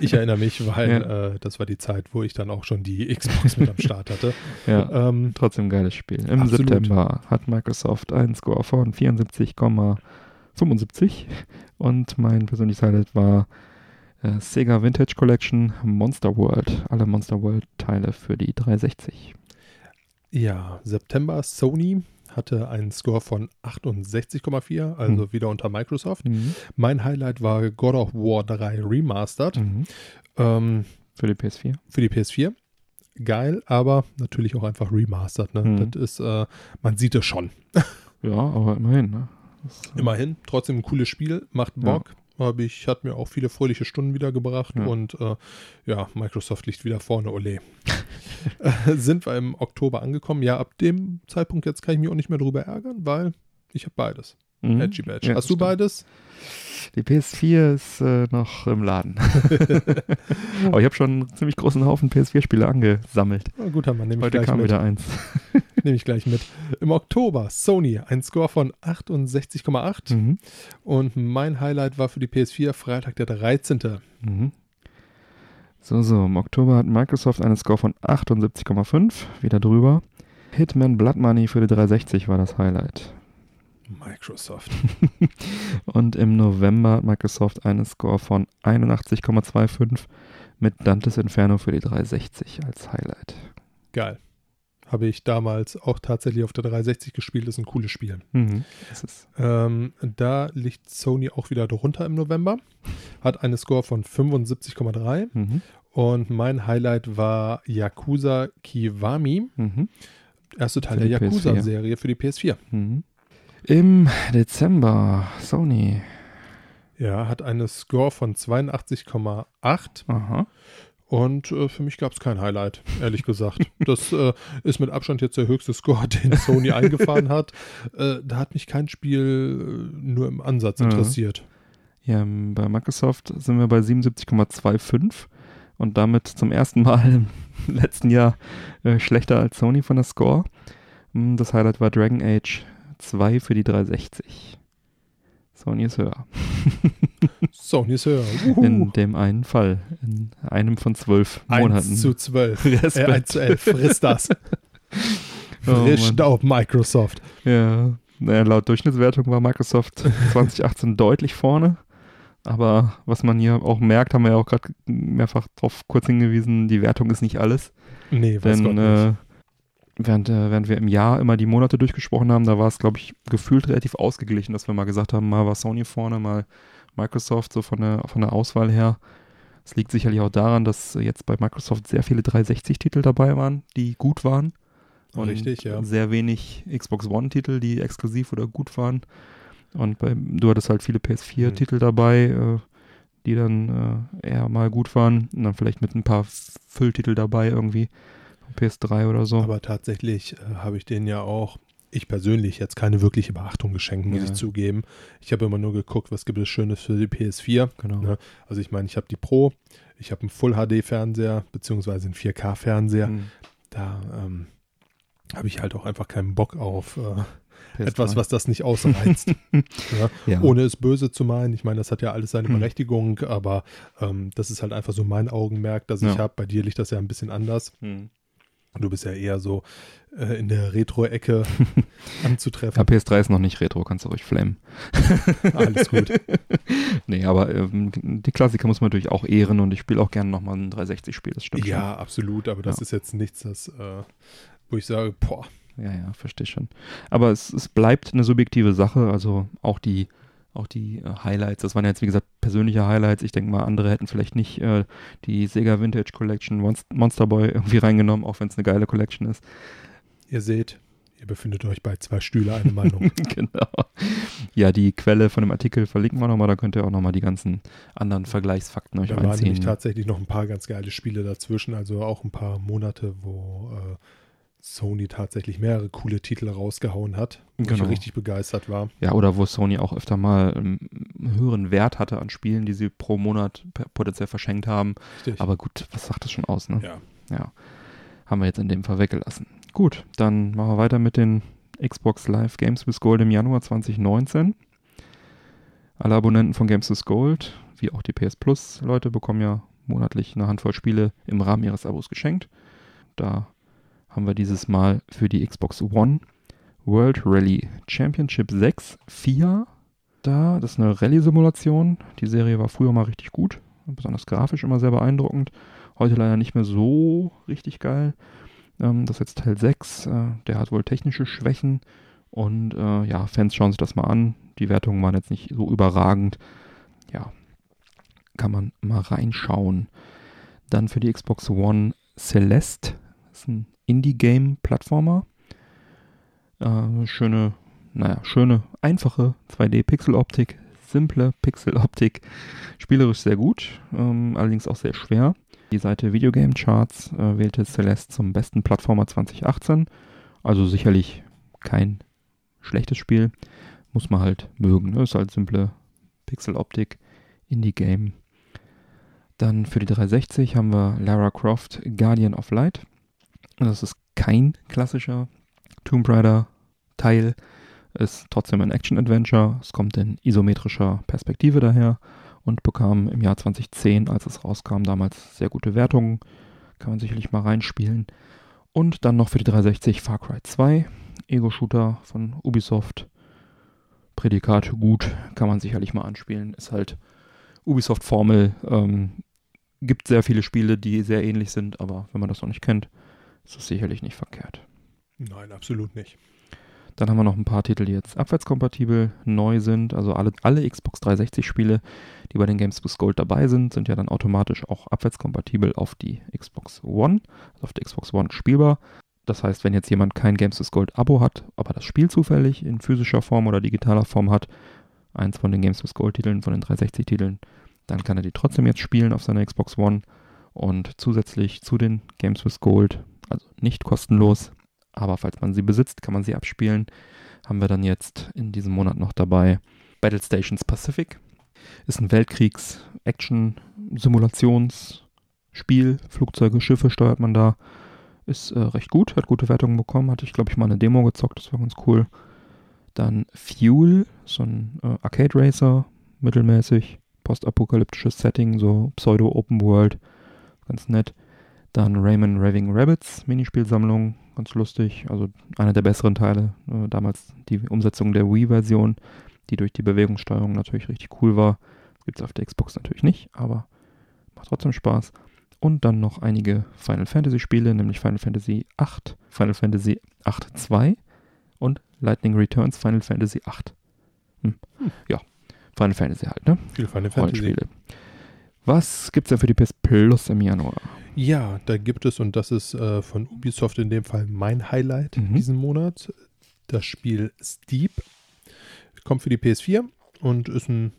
Ich erinnere mich, weil Ja. äh, das war die Zeit, wo ich dann auch schon die Xbox mit am Start hatte. [LAUGHS] ja, Ähm, trotzdem geiles Spiel. Im Absolut. September hat Microsoft einen Score von 74,75 und mein persönliches Highlight war äh, Sega Vintage Collection Monster World. Alle Monster World Teile für die 360. ja, September, Sony hatte einen Score von 68,4, also Hm. wieder unter Microsoft. Mhm. Mein Highlight war God of War 3 Remastered Mhm. ähm, Für die PS4. für die PS4. Geil, aber natürlich auch einfach remastered. Ne? Mhm. Das ist, äh, man sieht es schon. [LAUGHS] Ja, aber immerhin. Ne? Immerhin, trotzdem ein cooles Spiel, macht Ja. Bock. Hab ich, hat mir auch viele fröhliche Stunden wieder gebracht Ja. und äh, ja, Microsoft liegt wieder vorne, ole. [LAUGHS] Äh, Sind wir im Oktober angekommen? Ja, ab dem Zeitpunkt jetzt kann ich mich auch nicht mehr drüber ärgern, weil ich habe beides. Mhm. Edgy Badge. Ja, Hast du stimmt. beides? Die PS4 ist äh, noch im Laden. [LAUGHS] aber ich habe schon einen ziemlich großen Haufen PS4-Spiele angesammelt. Na gut, haben wir nämlich Heute gleich, kam mit. wieder eins. [LAUGHS] Nehme ich gleich mit. Im Oktober Sony, ein Score von 68,8 Mhm. und mein Highlight war für die PS4 Freitag der 13. Mhm. So, so, im Oktober hat Microsoft einen Score von 78,5, wieder drüber. Hitman Blood Money für die 360 war das Highlight. Microsoft. [LAUGHS] Und im November hat Microsoft einen Score von 81,25 mit Dantes Inferno für die 360 als Highlight. Geil. Habe ich damals auch tatsächlich auf der 360 gespielt, ist ein cooles Spiel. Mhm. Das Ähm, da liegt Sony auch wieder drunter im November, hat eine Score von 75,3 mhm. und mein Highlight war Yakuza Kiwami, Mhm. erste Teil der Yakuza-Serie für die PS4. Mhm. Im Dezember Sony. Ja, hat eine Score von 82,8 Aha. und äh, für mich gab es kein Highlight, ehrlich gesagt. [LAUGHS] Das äh, ist mit Abstand jetzt der höchste Score, [LAUGHS] den Sony eingefahren hat. Äh, da hat mich kein Spiel äh, nur im Ansatz interessiert. Ja, ähm, bei Microsoft sind wir bei 77,25 und damit zum ersten Mal im [LAUGHS] letzten Jahr äh, schlechter als Sony von der Score. Mm, Das Highlight war Dragon Age 2 für die 360. Sony ist höher. [LAUGHS] Sony ist höher. In Uhu. dem einen Fall. In einem von zwölf Monaten. 1 zu 12. [LAUGHS] Äh, Respekt. 1 zu 11. Friss das. [LAUGHS] Oh, Frisch Mann. Staub Microsoft. Ja, naja, laut Durchschnittswertung war Microsoft 2018 deutlich vorne. Aber was man hier auch merkt, haben wir ja auch gerade mehrfach darauf kurz hingewiesen, die Wertung ist nicht alles. Nee, Gott Denn nicht. äh, während, äh, während wir im Jahr immer die Monate durchgesprochen haben, da war es, glaube ich, gefühlt relativ ausgeglichen, dass wir mal gesagt haben, mal war Sony vorne, mal Microsoft, so von der, von der Auswahl her. Es liegt sicherlich auch daran, dass jetzt bei Microsoft sehr viele 360-Titel dabei waren, die gut waren. Und Richtig, ja. sehr wenig Xbox One-Titel, die exklusiv oder gut waren. Und bei, du hattest halt viele PS4-Titel dabei, äh, die dann äh, eher mal gut waren. Und dann vielleicht mit ein paar Fülltitel dabei irgendwie. PS3 oder so. Aber tatsächlich äh, habe ich denen ja auch, ich persönlich, jetzt keine wirkliche Beachtung geschenkt, muss Ja. ich zugeben. Ich habe immer nur geguckt, was gibt es Schönes für die PS4. genau. Ne? Also ich meine, ich habe die Pro, ich habe einen Full-HD-Fernseher, beziehungsweise einen 4K-Fernseher. Hm, Da ähm, habe ich halt auch einfach keinen Bock auf äh, PS3. etwas, was das nicht ausreizt. ja? [LAUGHS] ja. Ohne es böse zu meinen. Ich meine, das hat ja alles seine Hm. Berechtigung, aber ähm, das ist halt einfach so mein Augenmerk, das ich Ja. habe. Bei dir liegt das ja ein bisschen anders. Hm. Du bist ja eher so äh, in der Retro-Ecke [LAUGHS] Ja, anzutreffen. PS3 ist noch nicht Retro, kannst du ruhig flammen. Alles gut. [LAUGHS] nee, aber ähm, die Klassiker muss man natürlich auch ehren und ich spiele auch gerne nochmal ein 360-Spiel, das stimmt Ja, absolut, aber das Ja. ist jetzt nichts, das, äh, wo ich sage, boah, schon. Ja, ja, verstehe schon. Aber es, es bleibt eine subjektive Sache, also auch die, auch die äh, Highlights, das waren jetzt wie gesagt persönliche Highlights. Ich denke mal, andere hätten vielleicht nicht äh, die Sega Vintage Collection Monst Monster Boy irgendwie reingenommen, auch wenn es eine geile Collection ist. ihr seht, Ihr befindet euch bei zwei Stühle eine Meinung. [LAUGHS] genau. Ja, die Quelle von dem Artikel verlinken wir nochmal, da könnt ihr auch nochmal die ganzen anderen Vergleichsfakten euch da waren nämlich tatsächlich noch ein paar ganz geile Spiele dazwischen, also auch ein paar Monate, wo äh, Sony tatsächlich mehrere coole Titel rausgehauen hat, wo Genau. ich richtig begeistert war. Ja, oder wo Sony auch öfter mal ähm, einen höheren Wert hatte an Spielen, die sie pro Monat potenziell verschenkt haben. Richtig. Aber gut, was sagt das schon aus, ne? ja. Ja. Haben wir jetzt in dem Fall weggelassen. Gut, dann machen wir weiter mit den Xbox Live Games with Gold im Januar 2019. Alle Abonnenten von Games with Gold, wie auch die PS Plus Leute, bekommen ja monatlich eine Handvoll Spiele im Rahmen ihres Abos geschenkt. Da haben wir dieses Mal für die Xbox One World Rally Championship 6 FIA da. Das ist eine Rallye-Simulation. Die Serie war früher mal richtig gut, besonders grafisch immer sehr beeindruckend. Heute leider nicht mehr so richtig geil. Ähm, das ist jetzt Teil 6. Äh, der hat wohl technische Schwächen. Und äh, ja, Fans schauen sich das mal an. Die Wertungen waren jetzt nicht so überragend. Ja, kann man mal reinschauen. Dann für die Xbox One Celeste. Das ist ein Indie-Game-Plattformer. Äh, schöne, naja, schöne, einfache 2D-Pixeloptik. Simple Pixeloptik. Spielerisch sehr gut, ähm, allerdings auch sehr schwer. Die Seite Videogame Charts äh, wählte Celeste zum besten Plattformer 2018. Also sicherlich kein schlechtes Spiel. Muss man halt mögen. Ne? Ist halt simple Pixeloptik, Indie-Game. Dann für die 360 haben wir Lara Croft Guardian of Light. Das ist kein klassischer Tomb Raider Teil. Ist trotzdem ein Action-Adventure. Es kommt in isometrischer Perspektive daher und bekam im Jahr 2010, als es rauskam, damals sehr gute Wertungen. Kann man sicherlich mal reinspielen. Und dann noch für die 360 Far Cry 2, Ego-Shooter von Ubisoft. Prädikat gut, kann man sicherlich mal anspielen. Ist halt Ubisoft-Formel. Ähm, gibt sehr viele Spiele, die sehr ähnlich sind, aber wenn man das noch nicht kennt, ist das sicherlich nicht verkehrt. Nein, absolut nicht. Dann haben wir noch ein paar Titel, die jetzt abwärtskompatibel neu sind. Also alle, alle Xbox 360 Spiele, die bei den Games with Gold dabei sind, sind ja dann automatisch auch abwärtskompatibel auf die Xbox One, also auf der Xbox One spielbar. Das heißt, wenn jetzt jemand kein Games with Gold Abo hat, aber das Spiel zufällig in physischer Form oder digitaler Form hat, eins von den Games with Gold Titeln, von den 360 Titeln, dann kann er die trotzdem jetzt spielen auf seiner Xbox One und zusätzlich zu den Games with Gold, also nicht kostenlos, aber falls man sie besitzt, kann man sie abspielen. Haben wir dann jetzt in diesem Monat noch dabei Battle Stations Pacific. Ist ein Weltkriegs-Action-Simulationsspiel. Flugzeuge, Schiffe steuert man da. Ist äh, recht gut, hat gute Wertungen bekommen. Hatte ich, glaube ich, mal eine Demo gezockt, das war ganz cool. Dann Fuel, so ein äh, Arcade Racer, mittelmäßig. Postapokalyptisches Setting, so Pseudo-Open World. Ganz nett. Dann Rayman Raving Rabbits, Minispielsammlung, ganz lustig. Also einer der besseren Teile. Äh, damals die Umsetzung der Wii-Version, die durch die Bewegungssteuerung natürlich richtig cool war. Gibt es auf der Xbox natürlich nicht, aber macht trotzdem Spaß. Und dann noch einige Final Fantasy Spiele, nämlich Final Fantasy 8, Final Fantasy 8 2 und Lightning Returns Final Fantasy 8. Hm. Ja, Final Fantasy halt, ne? Viel Final Fantasy. Was gibt's denn für die PS Plus im Januar? Ja, da gibt es, und das ist äh, von Ubisoft in dem Fall mein Highlight Mhm. diesen Monat, das Spiel Steep. Kommt für die PS4 und ist ein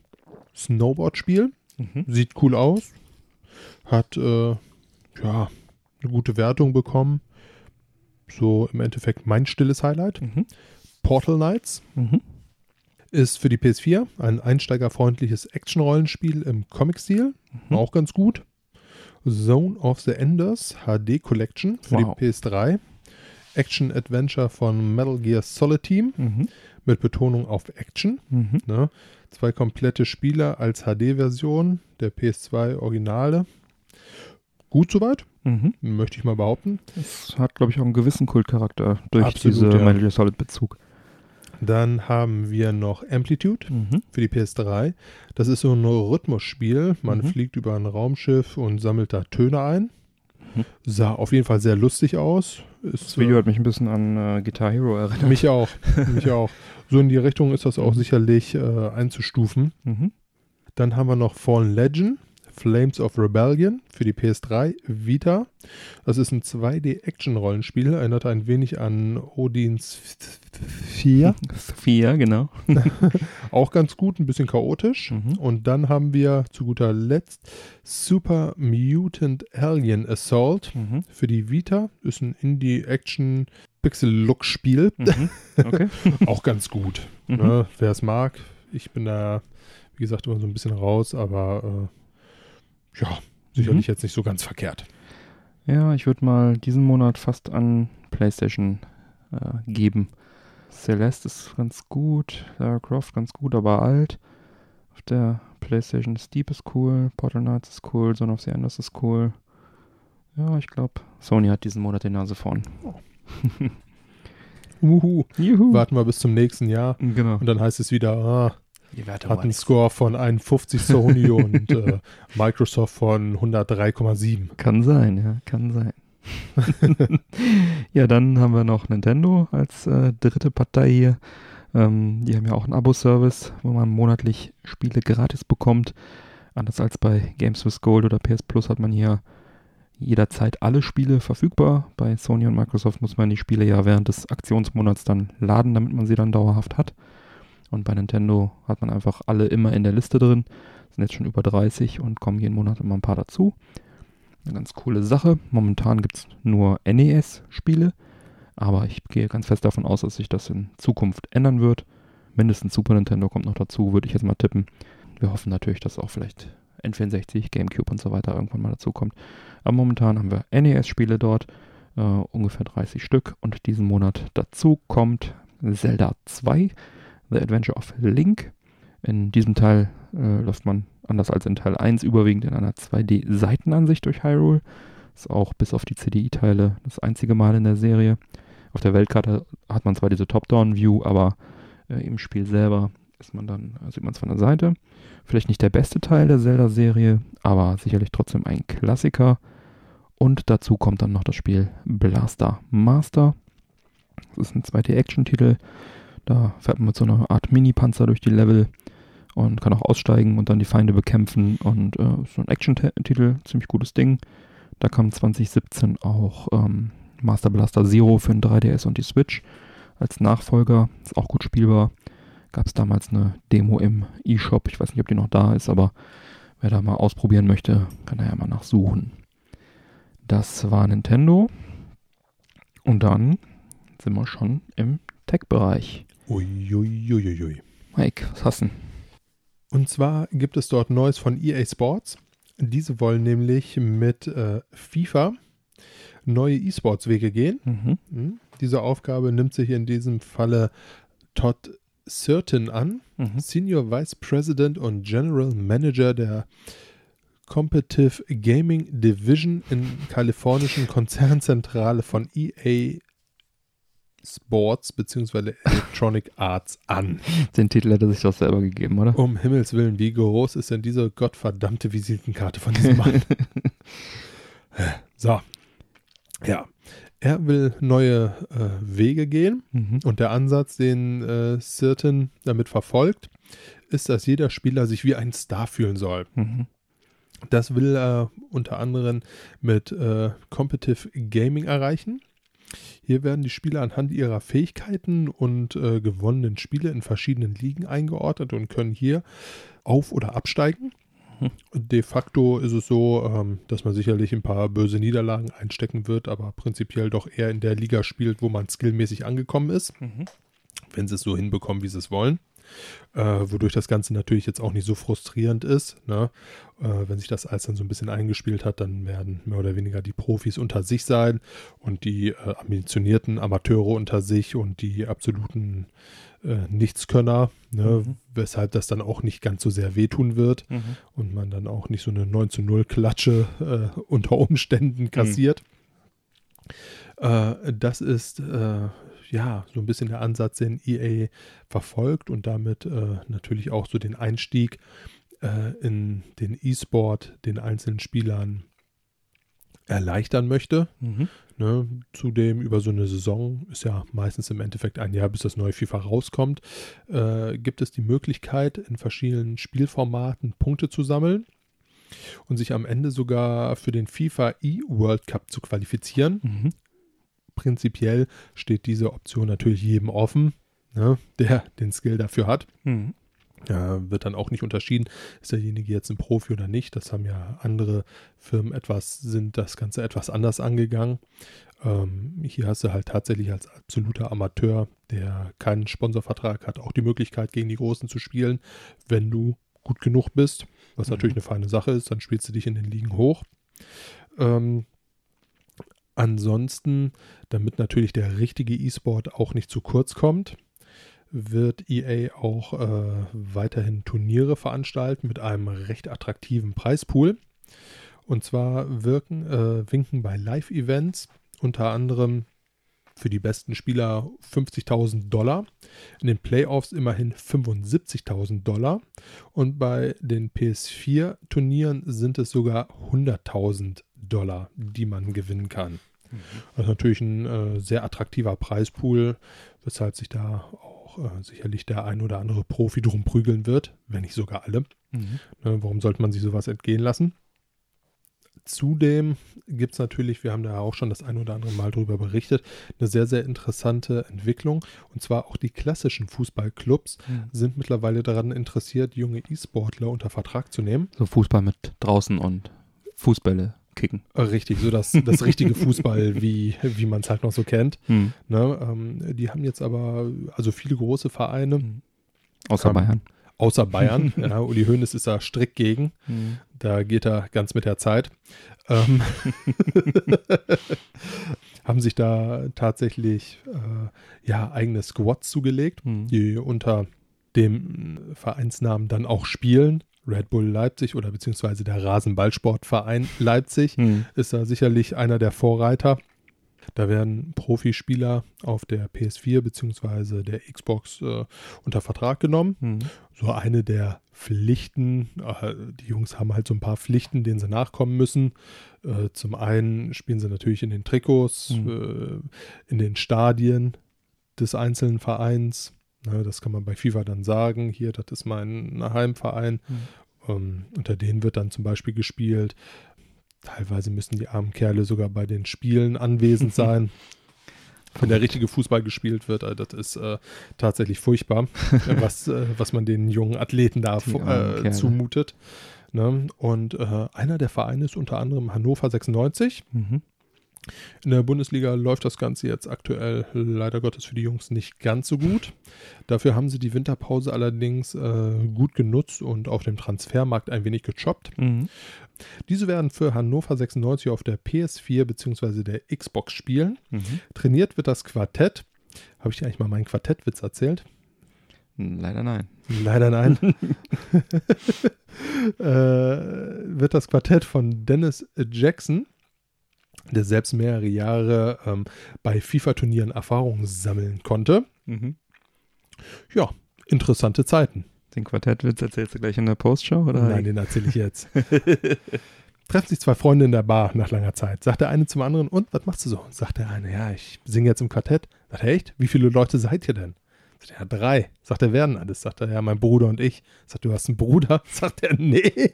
Snowboard-Spiel. Mhm. Sieht cool aus. Hat äh, ja eine gute Wertung bekommen. So im Endeffekt mein stilles Highlight. Mhm. Portal Knights Mhm. ist für die PS4 ein einsteigerfreundliches Action-Rollenspiel im Comic-Stil. Mhm. Auch ganz gut. Zone of the Enders HD Collection für Wow. die PS3. Action-Adventure von Metal Gear Solid Team Mhm. mit Betonung auf Action. Mhm. Ne? Zwei komplette Spiele als HD-Version der PS2 Originale. Gut soweit, Mhm. möchte ich mal behaupten. Es hat, glaube ich, auch einen gewissen Kultcharakter durch Absolut, diese ja. Metal Gear Solid Bezug. Dann haben wir noch Amplitude Mhm. für die PS3. Das ist so ein Rhythmusspiel. Man Mhm. fliegt über ein Raumschiff und sammelt da Töne ein. Mhm. Sah auf jeden Fall sehr lustig aus. Ist, Das Video äh, hat mich ein bisschen an äh, Guitar Hero erinnert. mich auch. mich [LAUGHS] auch. So in die Richtung ist das auch sicherlich äh, einzustufen. Mhm. Dann haben wir noch Fallen Legend Flames of Rebellion für die PS3, Vita. Das ist ein 2D-Action-Rollenspiel, erinnert ein wenig an Odins 4. [LAUGHS] Vier, genau. [LAUGHS] Auch ganz gut, ein bisschen chaotisch. Mhm. Und dann haben wir zu guter Letzt Super Mutant Alien Assault Mhm. für die Vita. Ist ein Indie-Action-Pixel-Look-Spiel. Mhm. Okay. [LAUGHS] Auch ganz gut. Mhm. Ne? Wer es mag. Ich bin da, wie gesagt, immer so ein bisschen raus, aber äh, ja, sicherlich Mhm. jetzt nicht so ganz verkehrt. Ja, ich würde mal diesen Monat fast an PlayStation äh, geben. Celeste ist ganz gut, Lara Croft ganz gut, aber alt. Auf der PlayStation Steep ist cool, Portal Knights ist cool, Son of the Enders ist cool. Ja, ich glaube, Sony hat diesen Monat die Nase vorn. [LAUGHS] Uhu. Juhu. Warten wir bis zum nächsten Jahr. Genau. Und dann heißt es wieder, ah, hat einen Score von 51 Sony und [LAUGHS] äh, Microsoft von 103,7. Kann sein, ja, kann sein. [LAUGHS] ja, dann haben wir noch Nintendo als äh, dritte Partei hier. Ähm, die haben ja auch einen Abo-Service, wo man monatlich Spiele gratis bekommt. Anders als bei Games with Gold oder PS Plus hat man hier jederzeit alle Spiele verfügbar. Bei Sony und Microsoft muss man die Spiele ja während des Aktionsmonats dann laden, damit man sie dann dauerhaft hat. Und bei Nintendo hat man einfach alle immer in der Liste drin. Sind jetzt schon über 30 und kommen jeden Monat immer ein paar dazu. Eine ganz coole Sache. Momentan gibt es nur NES-Spiele, aber ich gehe ganz fest davon aus, dass sich das in Zukunft ändern wird. Mindestens Super Nintendo kommt noch dazu, würde ich jetzt mal tippen. Wir hoffen natürlich, dass auch vielleicht N64, GameCube und so weiter irgendwann mal dazu kommt. Aber momentan haben wir NES-Spiele dort, äh, ungefähr 30 Stück. Und diesen Monat dazu kommt Zelda 2, The Adventure of Link. In diesem Teil äh, läuft man anders als in Teil 1 überwiegend in einer 2D-Seitenansicht durch Hyrule. Ist auch bis auf die CDI-Teile das einzige Mal in der Serie. Auf der Weltkarte hat man zwar diese Top-Down-View, aber äh, im Spiel selber ist man dann, äh, sieht man es von der Seite. Vielleicht nicht der beste Teil der Zelda-Serie, aber sicherlich trotzdem ein Klassiker. Und dazu kommt dann noch das Spiel Blaster Master. Das ist ein 2D-Action-Titel. Da fährt man mit so einer Art Mini-Panzer durch die Level und kann auch aussteigen und dann die Feinde bekämpfen. Und äh, so ein Action-Titel, ziemlich gutes Ding. Da kam 2017 auch ähm, Master Blaster Zero für den 3DS und die Switch als Nachfolger. Ist auch gut spielbar. Gab es damals eine Demo im eShop. Ich weiß nicht, ob die noch da ist, aber wer da mal ausprobieren möchte, kann da ja mal nachsuchen. Das war Nintendo. Und dann sind wir schon im Tech-Bereich. Uiuiuiui. Mike, was hast du? denn? Und zwar gibt es dort Neues von EA Sports. Diese wollen nämlich mit äh, FIFA neue E-Sports-Wege gehen. Mhm. Hm. Diese Aufgabe nimmt sich in diesem Falle Todd Certain an, Mhm. Senior Vice President und General Manager der Competitive Gaming Division in kalifornischen Konzernzentrale von EA Sports bzw. Electronic Arts an. Den Titel hätte sich doch selber gegeben, oder? Um Himmels Willen, wie groß ist denn diese gottverdammte Visitenkarte von diesem Mann? [LAUGHS] so. Ja. Er will neue äh, Wege gehen Mhm. und der Ansatz, den äh, Sirten damit verfolgt, ist, dass jeder Spieler sich wie ein Star fühlen soll. Mhm. Das will er unter anderem mit äh, Competitive Gaming erreichen. Hier werden die Spieler anhand ihrer Fähigkeiten und äh, gewonnenen Spiele in verschiedenen Ligen eingeordnet und können hier auf- oder absteigen. Mhm. De facto ist es so, ähm, dass man sicherlich ein paar böse Niederlagen einstecken wird, aber prinzipiell doch eher in der Liga spielt, wo man skillmäßig angekommen ist Mhm. wenn sie es so hinbekommen, wie sie es wollen. Äh, wodurch das Ganze natürlich jetzt auch nicht so frustrierend ist. Ne? Äh, wenn sich das alles dann so ein bisschen eingespielt hat, dann werden mehr oder weniger die Profis unter sich sein und die äh, ambitionierten Amateure unter sich und die absoluten äh, Nichtskönner, ne? Mhm. weshalb das dann auch nicht ganz so sehr wehtun wird Mhm. und man dann auch nicht so eine 9 zu 0 Klatsche äh, [LAUGHS] unter Umständen kassiert. Äh, das ist äh, ja so ein bisschen der Ansatz, den EA verfolgt und damit äh, natürlich auch so den Einstieg äh, in den E-Sport den einzelnen Spielern erleichtern möchte. Mhm. Ne? Zudem über so eine Saison ist ja meistens im Endeffekt ein Jahr, bis das neue FIFA rauskommt, äh, gibt es die Möglichkeit, in verschiedenen Spielformaten Punkte zu sammeln. und sich am Ende sogar für den FIFA E-World Cup zu qualifizieren. Mhm. Prinzipiell steht diese Option natürlich jedem offen, ne, der den Skill dafür hat. Mhm. Ja, wird dann auch nicht unterschieden, ist derjenige jetzt ein Profi oder nicht. Das haben ja andere Firmen etwas, sind das Ganze etwas anders angegangen. Ähm, hier hast du halt tatsächlich als absoluter Amateur, der keinen Sponsorvertrag hat, auch die Möglichkeit, gegen die Großen zu spielen, wenn du gut genug bist, was Mhm. natürlich eine feine Sache ist, dann spielst du dich in den Ligen hoch. Ähm, ansonsten, damit natürlich der richtige E-Sport auch nicht zu kurz kommt, wird EA auch äh, weiterhin Turniere veranstalten mit einem recht attraktiven Preispool. Und zwar wirken, äh, winken bei Live-Events unter anderem für die besten Spieler 50.000 Dollar, in den Playoffs immerhin 75.000 Dollar und bei den PS4-Turnieren sind es sogar 100.000 Dollar, die man gewinnen kann. Das ist natürlich ein äh, sehr attraktiver Preispool, weshalb sich da auch äh, sicherlich der ein oder andere Profi drum prügeln wird, wenn nicht sogar alle. Mhm. Ne, warum sollte man sich sowas entgehen lassen? Zudem gibt es natürlich, wir haben da auch schon das ein oder andere Mal drüber berichtet, eine sehr, sehr interessante Entwicklung. Und zwar auch die klassischen Fußballclubs Mhm. sind mittlerweile daran interessiert, junge E-Sportler unter Vertrag zu nehmen. So Fußball mit draußen und Fußbälle kicken. Äh, Richtig, so das, das richtige [LAUGHS] Fußball, wie, wie man es halt noch so kennt. Mhm. Ne? Ähm, die haben jetzt aber, also viele große Vereine, Außer Kann- Bayern. außer Bayern. [LAUGHS] ja, Uli Hoeneß ist da strikt gegen. Mhm. Da geht er ganz mit der Zeit. Ähm, [LAUGHS] haben sich da tatsächlich äh, ja, eigene Squads zugelegt, Mhm. die unter dem Vereinsnamen dann auch spielen. Red Bull Leipzig oder beziehungsweise der Rasenballsportverein Leipzig Mhm. ist da sicherlich einer der Vorreiter. Da werden Profispieler auf der PS4 beziehungsweise der Xbox äh, unter Vertrag genommen Mhm. so eine der Pflichten. äh, Die Jungs haben halt so ein paar Pflichten, denen sie nachkommen müssen. Äh, Zum einen spielen sie natürlich in den Trikots, Mhm. in den Stadien des einzelnen Vereins. Ne, Das kann man bei FIFA dann sagen. Hier, das ist mein Heimverein. Ähm, Unter denen wird dann zum Beispiel gespielt. Teilweise müssen die armen Kerle sogar bei den Spielen anwesend [LAUGHS] sein. Wenn der richtige Fußball gespielt wird, äh, das ist äh, tatsächlich furchtbar, [LAUGHS] was, äh, was man den jungen Athleten da äh, zumutet. Ne? Und äh, einer der Vereine ist unter anderem Hannover 96. Mhm. In der Bundesliga läuft das Ganze jetzt aktuell leider Gottes für die Jungs nicht ganz so gut. Dafür haben sie die Winterpause allerdings äh, gut genutzt und auf dem Transfermarkt ein wenig gechoppt. Mhm. Diese werden für Hannover 96 auf der PS4 bzw. der Xbox spielen. Mhm. Trainiert wird das Quartett. Habe ich dir eigentlich mal meinen Quartettwitz erzählt? Leider nein. Leider nein. [LAUGHS] [LAUGHS] äh, wird das Quartett von Dennis Jackson, der selbst mehrere Jahre ähm, bei FIFA-Turnieren Erfahrung sammeln konnte. Mhm. Ja, interessante Zeiten. Den Quartettwitz erzählst du gleich in der Postshow? Oder? Nein, den erzähle ich jetzt. [LAUGHS] Treffen sich zwei Freunde in der Bar nach langer Zeit. Sagt der eine zum anderen, und was machst du so? Sagt der eine, ja, ich singe jetzt im Quartett. Sagt er, echt? Wie viele Leute seid ihr denn? Sagt er, drei. Sagt er, werden alles? Sagt er, ja, mein Bruder und ich. Sagt du hast einen Bruder? [LAUGHS] Sagt er, nee. [LAUGHS]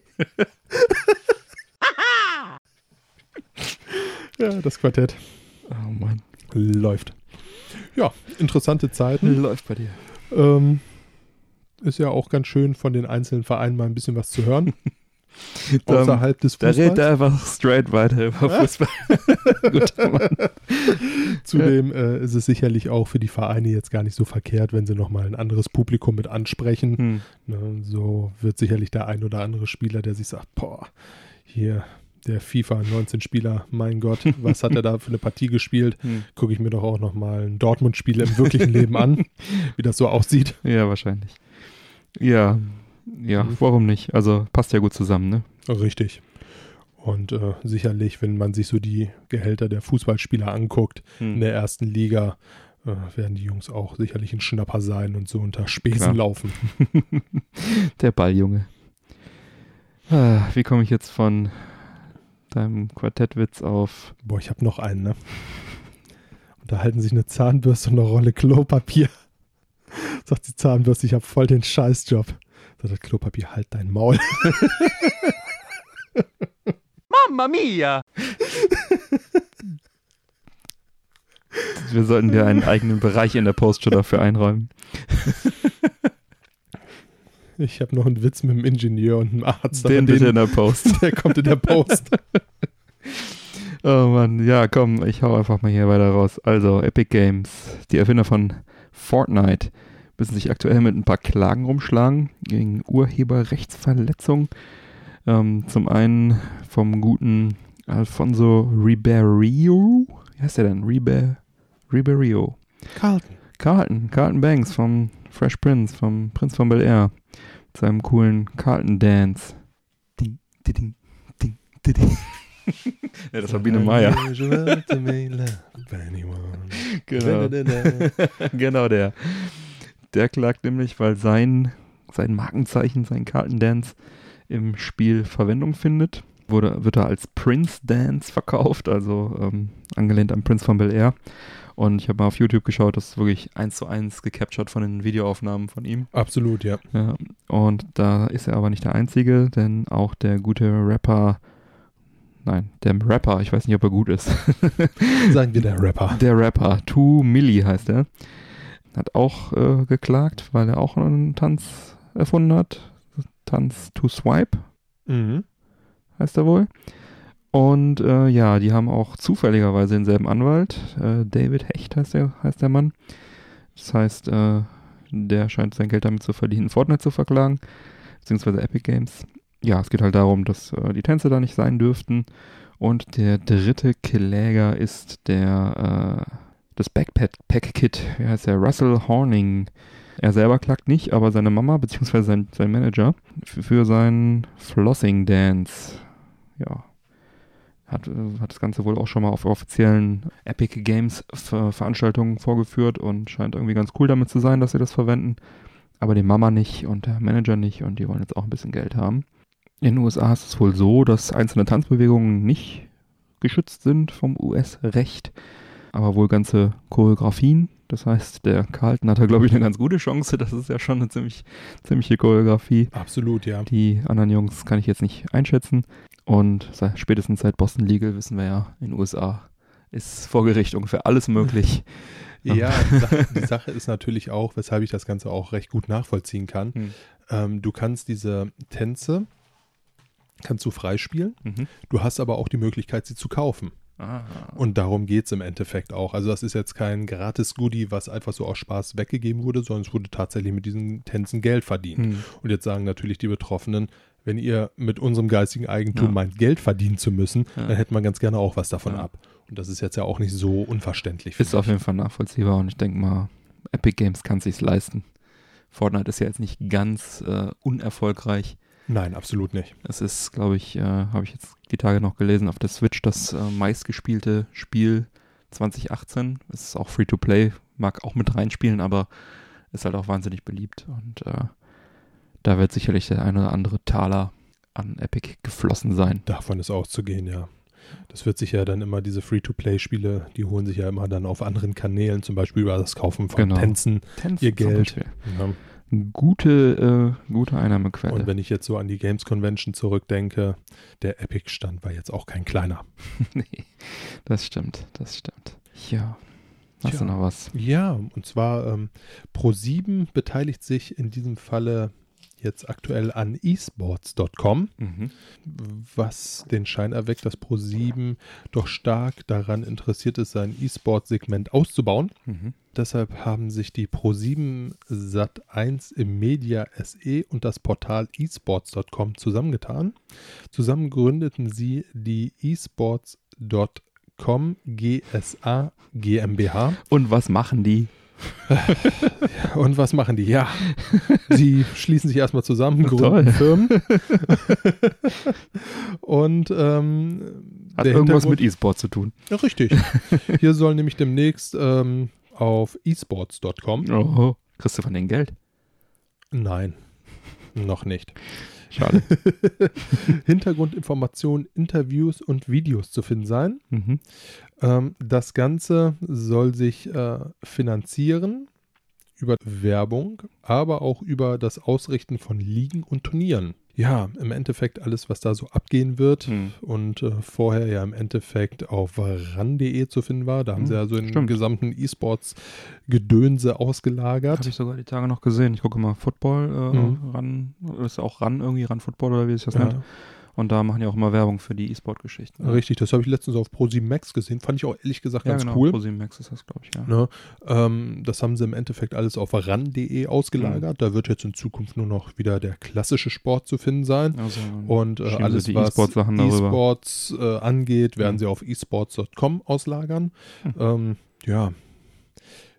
ja, das Quartett Oh Mann. läuft. Ja, interessante Zeiten. Läuft bei dir. Ähm, ist ja auch ganz schön, von den einzelnen Vereinen mal ein bisschen was zu hören. [LAUGHS] Außerhalb des Da redet Fußballs. er einfach straight weiter über Fußball. [LAUGHS] Guter Mann. Zudem äh, ist es sicherlich auch für die Vereine jetzt gar nicht so verkehrt, wenn sie nochmal ein anderes Publikum mit ansprechen. Hm. Ne, so wird sicherlich der ein oder andere Spieler, der sich sagt, boah, hier der FIFA 19 Spieler, mein Gott, was hat er da für eine Partie gespielt? [LAUGHS] Hm. Gucke ich mir doch auch nochmal ein Dortmund-Spiel im wirklichen Leben an, [LAUGHS] wie das so aussieht. Ja, wahrscheinlich. Ja, ja, Mhm. warum nicht? Also passt ja gut zusammen, ne? Richtig. Und äh, sicherlich, wenn man sich so die Gehälter der Fußballspieler anguckt, in der ersten Liga äh, werden die Jungs auch sicherlich ein Schnapper sein und so unter Spesen Klar. laufen. [LAUGHS] Der Balljunge. Ah, wie komme ich jetzt von deinem Quartettwitz auf. Boah, ich habe noch einen, ne? Und da halten sich eine Zahnbürste und eine Rolle Klopapier. [LAUGHS] Sagt die Zahnbürste, ich habe voll den Scheißjob. Sagt das Klopapier, halt dein Maul. [LAUGHS] Mamma mia! Wir sollten dir einen eigenen Bereich in der Postshow dafür einräumen. [LAUGHS] Ich habe noch einen Witz mit dem Ingenieur und dem Arzt. Den bitte in der Post. [LAUGHS] der kommt in der Post. [LAUGHS] Oh Mann, ja, komm, ich hau einfach mal hier weiter raus. Also, Epic Games, die Erfinder von Fortnite, müssen sich aktuell mit ein paar Klagen rumschlagen gegen Urheberrechtsverletzungen. Ähm, zum einen vom guten Alfonso Ribeiro. Wie heißt der denn? Ribe Ribeiro. Carlton. Carlton, Carlton Banks vom Fresh Prince, vom Prinz von Bel Air. Seinem coolen Carlton Dance. Ding, ding, ding, ding, ding. [LAUGHS] ja, das war Biene Meier. [LAUGHS] Genau. [LAUGHS] genau der. Der klagt nämlich, weil sein, sein Markenzeichen, sein Carlton Dance im Spiel Verwendung findet. Wurde, wird er als Prince Dance verkauft, also ähm, angelehnt am Prince von Bel Air. Und ich habe mal auf YouTube geschaut, das ist wirklich eins zu eins gecaptured von den Videoaufnahmen von ihm. Absolut, ja. Ja, und da ist er aber nicht der Einzige, denn auch der gute Rapper, nein, der Rapper, ich weiß nicht, ob er gut ist. [LAUGHS] Sagen wir der Rapper. Der Rapper, Two Milli heißt er, hat auch äh, geklagt, weil er auch einen Tanz erfunden hat. Tanz to Swipe Mhm. heißt er wohl. Und äh, ja, die haben auch zufälligerweise denselben Anwalt. Äh, David Hecht heißt der, heißt der Mann. Das heißt, äh, der scheint sein Geld damit zu verdienen, Fortnite zu verklagen, beziehungsweise Epic Games. Ja, es geht halt darum, dass äh, die Tänze da nicht sein dürften. Und der dritte Kläger ist der, äh, das Backpack-Kit, wie heißt der? Russell Horning. Er selber klagt nicht, aber seine Mama, beziehungsweise sein, sein Manager, für seinen Flossing Dance. Ja, hat, äh, hat das Ganze wohl auch schon mal auf offiziellen Epic Games Ver Veranstaltungen vorgeführt und scheint irgendwie ganz cool damit zu sein, dass sie das verwenden. Aber die Mama nicht und der Manager nicht und die wollen jetzt auch ein bisschen Geld haben. In den USA ist es wohl so, dass einzelne Tanzbewegungen nicht geschützt sind vom US-Recht, aber wohl ganze Choreografien. Das heißt, der Carlton hat da, glaube ich, eine ganz gute Chance. Das ist ja schon eine ziemlich, ziemliche Choreografie. Absolut, ja. Die anderen Jungs kann ich jetzt nicht einschätzen. Und spätestens seit Boston Legal wissen wir ja, in den USA ist vor Gericht ungefähr alles möglich. [LAUGHS] Ja, die Sache, die Sache ist natürlich auch, weshalb ich das Ganze auch recht gut nachvollziehen kann. Hm. Ähm, du kannst diese Tänze, kannst du freispielen. Mhm. Du hast aber auch die Möglichkeit, sie zu kaufen. Ah. Und darum geht es im Endeffekt auch. Also das ist jetzt kein gratis Goodie, was einfach so aus Spaß weggegeben wurde, sondern es wurde tatsächlich mit diesen Tänzen Geld verdient. Hm. Und jetzt sagen natürlich die Betroffenen, wenn ihr mit unserem geistigen Eigentum Ja. meint, Geld verdienen zu müssen, Ja. dann hätte man ganz gerne auch was davon Ja. ab. Und das ist jetzt ja auch nicht so unverständlich. Ist auf jeden Fall nachvollziehbar und ich denke mal, Epic Games kann sich's leisten. Fortnite ist ja jetzt nicht ganz äh, unerfolgreich. ich. Nein, absolut nicht. Es ist, glaube ich, äh, habe ich jetzt die Tage noch gelesen, auf der Switch das äh, meistgespielte Spiel 2018. Es ist auch Free-to-Play, mag auch mit reinspielen, aber ist halt auch wahnsinnig beliebt. Und äh, da wird sicherlich der ein oder andere Taler an Epic geflossen sein. Davon ist auszugehen, ja. Das wird sich ja dann immer, diese Free-to-Play-Spiele, die holen sich ja immer dann auf anderen Kanälen, zum Beispiel über das Kaufen von Genau. Tänzen. Tänzen Ihr Geld. Ja. Gute, äh, gute Einnahmequelle. Und wenn ich jetzt so an die Games Convention zurückdenke, der Epic-Stand war jetzt auch kein kleiner. [LAUGHS] nee, das stimmt, das stimmt. Ja. Hast Tja. du noch was? Ja, und zwar ähm, Pro7 beteiligt sich in diesem Falle jetzt aktuell an esports.com, Mhm. was den Schein erweckt, dass Pro7 doch stark daran interessiert ist, sein E-Sport-Segment auszubauen. Mhm. Deshalb haben sich die Pro7 Sat1 im Media SE und das Portal esports.com zusammengetan. Zusammen gründeten sie die esports.com GSA GmbH. Und was machen die? [LAUGHS] Und was machen die? Ja, sie schließen sich erstmal zusammen, gründen. Firmen. [LAUGHS] Und ähm, Hat irgendwas mit E-Sport zu tun. Ja, richtig. Hier soll nämlich demnächst ähm, auf esports.com. Oh. Kriegst du von denen Geld? Nein, noch nicht. Schade. [LAUGHS] Hintergrundinformationen, Interviews und Videos zu finden sein. mhm. Ähm, das Ganze soll sich äh, finanzieren über Werbung, aber auch über das Ausrichten von Ligen und Turnieren. Ja, im Endeffekt alles, was da so abgehen wird Hm. und äh, vorher ja im Endeffekt auf ran.de zu finden war. Da haben Hm, sie ja so den gesamten E-Sports-Gedönse ausgelagert. Habe ich sogar die Tage noch gesehen. Ich gucke mal Football äh, Mhm. ran, ist auch ran irgendwie, ran Football oder wie sich das nennt. Ja, Und da machen die auch immer Werbung für die E-Sport-Geschichten. richtig, das habe ich letztens auf ProSieben Max gesehen. Fand ich auch ehrlich gesagt ja, ganz genau. cool. ProSieben Max ist das, glaube ich, ja. Ne? Ähm, das haben sie im Endeffekt alles auf ran.de ausgelagert. Da wird jetzt in Zukunft nur noch wieder der klassische Sport zu finden sein. Also, Und äh, alles, die was. E-Sports äh, angeht, werden Mhm. sie auf esports.com auslagern. Hm. Ähm, ja,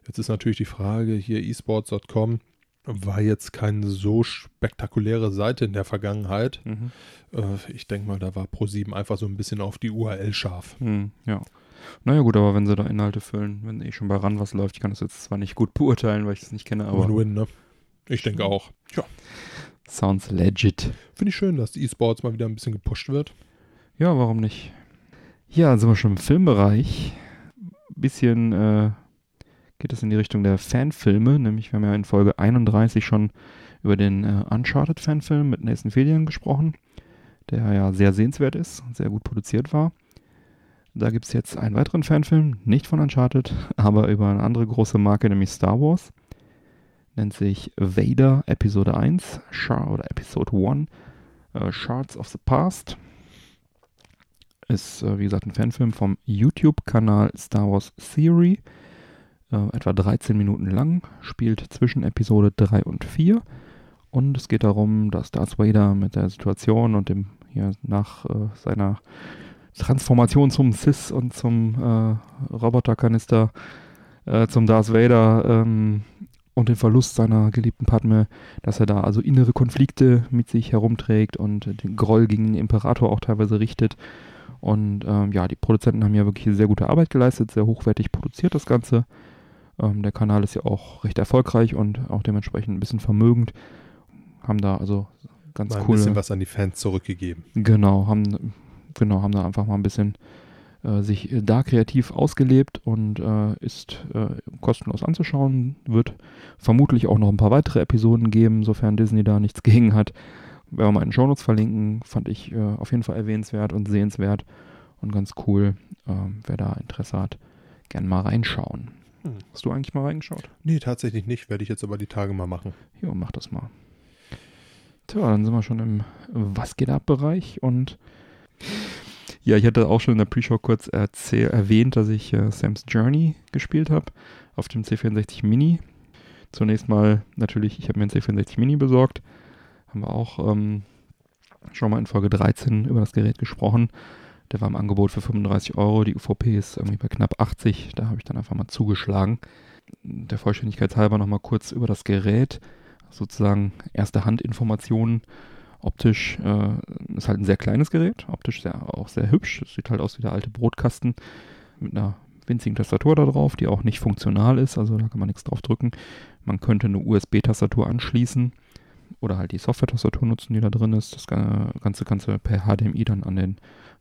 jetzt ist natürlich die Frage, hier esports.com war jetzt keine so spektakuläre Seite in der Vergangenheit. Mhm. Äh, ich denke mal, da war Pro7 einfach so ein bisschen auf die URL scharf. Hm, ja. Naja gut, aber wenn sie da Inhalte füllen, wenn eh schon bei RAN was läuft, ich kann das jetzt zwar nicht gut beurteilen, weil ich es nicht kenne, aber Win-win, ne? Ich denke auch. Ja, sounds legit. finde ich schön, dass E-Sports mal wieder ein bisschen gepusht wird. Ja, warum nicht? Ja, dann sind wir schon im Filmbereich. Bisschen äh, geht es in die Richtung der Fanfilme, nämlich wir haben ja in Folge 31 schon über den äh, Uncharted-Fanfilm mit Nathan Fillion gesprochen, der ja sehr sehenswert ist, sehr gut produziert war. Da gibt es jetzt einen weiteren Fanfilm, nicht von Uncharted, [LAUGHS] aber über eine andere große Marke, nämlich Star Wars. Nennt sich Vader Episode 1 Shar oder Episode 1 äh, Shards of the Past. Ist, äh, wie gesagt, ein Fanfilm vom YouTube-Kanal Star Wars Theory. Äh, etwa 13 Minuten lang, spielt zwischen Episode 3 und 4. Und es geht darum, dass Darth Vader mit der Situation und dem hier nach äh, seiner Transformation zum Sith und zum äh, Roboterkanister äh, zum Darth Vader ähm, und den Verlust seiner geliebten Padme, dass er da also innere Konflikte mit sich herumträgt und den Groll gegen den Imperator auch teilweise richtet. Und ähm, ja, die Produzenten haben ja wirklich sehr gute Arbeit geleistet, sehr hochwertig produziert das Ganze. Ähm, der Kanal ist ja auch recht erfolgreich und auch dementsprechend ein bisschen vermögend. Haben da also ganz Mal ein coole. bisschen was an die Fans zurückgegeben. Genau, haben, genau, haben da einfach mal ein bisschen äh, sich da kreativ ausgelebt und äh, ist äh, kostenlos anzuschauen. Wird vermutlich auch noch ein paar weitere Episoden geben, sofern Disney da nichts [LAUGHS] gegen hat. Werden wir mal in den Shownotes verlinken, fand ich äh, auf jeden Fall erwähnenswert und sehenswert und ganz cool. Ähm, wer da Interesse hat, gern mal reinschauen. Hm. Hast du eigentlich mal reingeschaut? Nee, tatsächlich nicht. Werde ich jetzt aber die Tage mal machen. Jo, mach das mal. Tja, dann sind wir schon im Was geht ab Bereich und ja, ich hatte auch schon in der Pre-Show kurz erzähl, erwähnt, dass ich äh, Sam's Journey gespielt habe auf dem C64 Mini. Zunächst mal natürlich, ich habe mir einen C64 Mini besorgt. Haben wir auch ähm, schon mal in Folge 13 über das Gerät gesprochen. Der war im Angebot für 35 Euro. Die UVP ist irgendwie bei knapp 80. Da habe ich dann einfach mal zugeschlagen. Der Vollständigkeit halber nochmal kurz über das Gerät. Sozusagen erste Handinformationen. Optisch äh, ist halt ein sehr kleines Gerät. Optisch sehr, auch sehr hübsch. Es sieht halt aus wie der alte Brotkasten mit einer winzigen Tastatur da drauf, die auch nicht funktional ist. Also da kann man nichts drauf drücken. Man könnte eine USB-Tastatur anschließen oder halt die Software-Tastatur nutzen, die da drin ist. Das Ganze kannst du per HDMI dann an den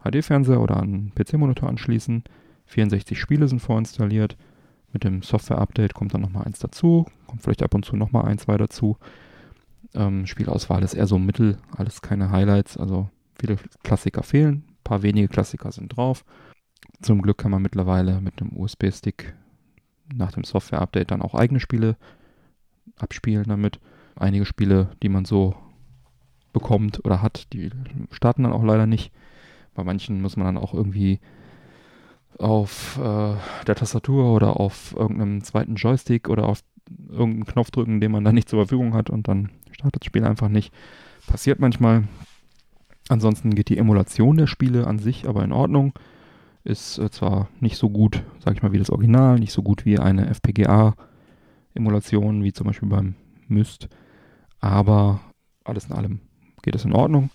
HD-Fernseher oder den PC-Monitor anschließen. 64 Spiele sind vorinstalliert. Mit dem Software-Update kommt dann nochmal eins dazu. Kommt vielleicht ab und zu nochmal ein, zwei dazu. Ähm, Spielauswahl ist eher so mittel, alles keine Highlights. Also viele Klassiker fehlen. Ein paar wenige Klassiker sind drauf. Zum Glück kann man mittlerweile mit einem USB-Stick nach dem Software-Update dann auch eigene Spiele abspielen damit. Einige Spiele, die man so bekommt oder hat, die starten dann auch leider nicht. Bei manchen muss man dann auch irgendwie auf äh, der Tastatur oder auf irgendeinem zweiten Joystick oder auf irgendeinen Knopf drücken, den man dann nicht zur Verfügung hat und dann startet das Spiel einfach nicht. Passiert manchmal. Ansonsten geht die Emulation der Spiele an sich aber in Ordnung. Ist äh, zwar nicht so gut, sag ich mal, wie das Original, nicht so gut wie eine FPGA-Emulation, wie zum Beispiel beim Myst, aber alles in allem geht es in Ordnung.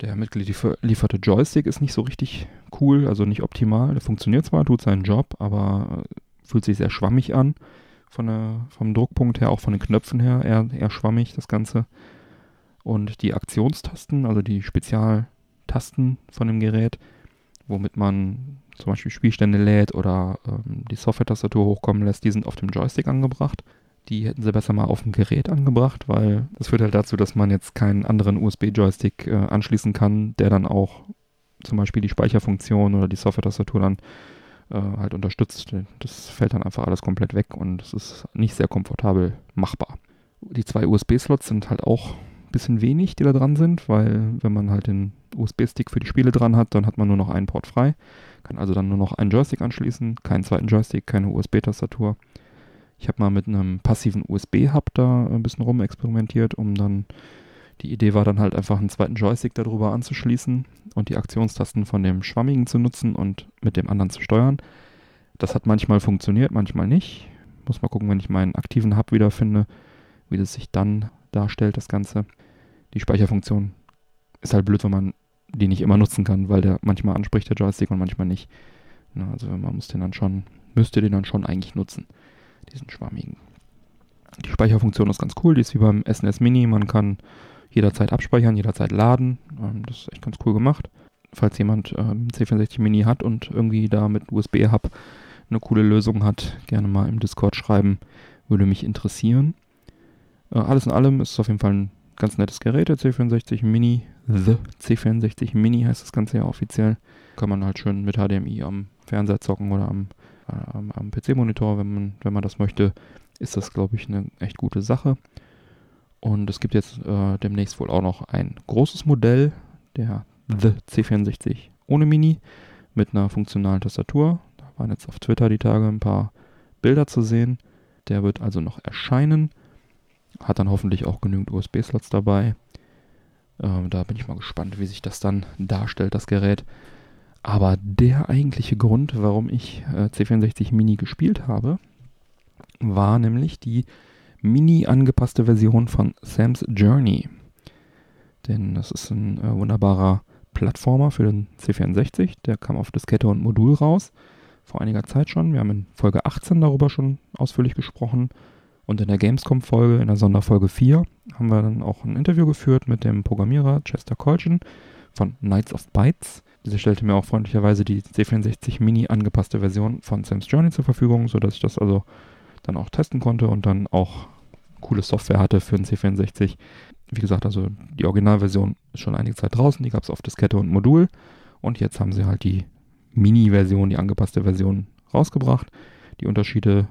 Der mitgelieferte Joystick ist nicht so richtig cool, also nicht optimal. Der funktioniert zwar, tut seinen Job, aber fühlt sich sehr schwammig an. Von der, vom Druckpunkt her, auch von den Knöpfen her, eher, eher schwammig das Ganze. Und die Aktionstasten, also die Spezialtasten von dem Gerät, womit man zum Beispiel Spielstände lädt oder ähm, die Software-Tastatur hochkommen lässt, die sind auf dem Joystick angebracht. Die hätten sie besser mal auf dem Gerät angebracht, weil das führt halt dazu, dass man jetzt keinen anderen USB-Joystick äh, anschließen kann, der dann auch zum Beispiel die Speicherfunktion oder die Software-Tastatur dann äh, halt unterstützt. Das fällt dann einfach alles komplett weg und es ist nicht sehr komfortabel machbar. Die zwei USB-Slots sind halt auch ein bisschen wenig, die da dran sind, weil wenn man halt den USB-Stick für die Spiele dran hat, dann hat man nur noch einen Port frei, kann also dann nur noch einen Joystick anschließen, keinen zweiten Joystick, keine USB-Tastatur. Ich habe mal mit einem passiven USB-Hub da ein bisschen rumexperimentiert, um dann, die Idee war dann halt einfach einen zweiten Joystick darüber anzuschließen und die Aktionstasten von dem schwammigen zu nutzen und mit dem anderen zu steuern. Das hat manchmal funktioniert, manchmal nicht. Muss mal gucken, wenn ich meinen aktiven Hub wiederfinde, wie das sich dann darstellt, das Ganze. Die Speicherfunktion ist halt blöd, wenn man die nicht immer nutzen kann, weil der manchmal anspricht, der Joystick, und manchmal nicht. Also man muss den dann schon, müsste den dann schon eigentlich nutzen diesen schwammigen. Die Speicherfunktion ist ganz cool, die ist wie beim SNES Mini, man kann jederzeit abspeichern, jederzeit laden. Ähm, das ist echt ganz cool gemacht. Falls jemand ähm, C64 Mini hat und irgendwie da mit USB-Hub eine coole Lösung hat, gerne mal im Discord schreiben, würde mich interessieren. Äh, alles in allem ist es auf jeden Fall ein ganz nettes Gerät, der C64 Mini. The C64 Mini heißt das Ganze ja offiziell. Kann man halt schön mit HDMI am Fernseher zocken oder am am, am PC-Monitor, wenn man, wenn man das möchte, ist das, glaube ich, eine echt gute Sache. Und es gibt jetzt äh, demnächst wohl auch noch ein großes Modell, der The C64 ohne Mini, mit einer funktionalen Tastatur. Da waren jetzt auf Twitter die Tage ein paar Bilder zu sehen. Der wird also noch erscheinen. Hat dann hoffentlich auch genügend USB-Slots dabei. Ähm, da bin ich mal gespannt, wie sich das dann darstellt, das Gerät. Aber der eigentliche Grund, warum ich äh, C64 Mini gespielt habe, war nämlich die Mini angepasste Version von Sam's Journey. Denn das ist ein äh, wunderbarer Plattformer für den C64. Der kam auf Diskette und Modul raus. Vor einiger Zeit schon. Wir haben in Folge 18 darüber schon ausführlich gesprochen. Und in der Gamescom-Folge, in der Sonderfolge 4, haben wir dann auch ein Interview geführt mit dem Programmierer Chester Colchin von Knights of Bytes. Diese stellte mir auch freundlicherweise die C64 Mini angepasste Version von Sam's Journey zur Verfügung, sodass ich das also dann auch testen konnte und dann auch coole Software hatte für den C64. Wie gesagt, also die Originalversion ist schon einige Zeit draußen, die gab es auf Diskette und Modul und jetzt haben sie halt die Mini-Version, die angepasste Version rausgebracht. Die Unterschiede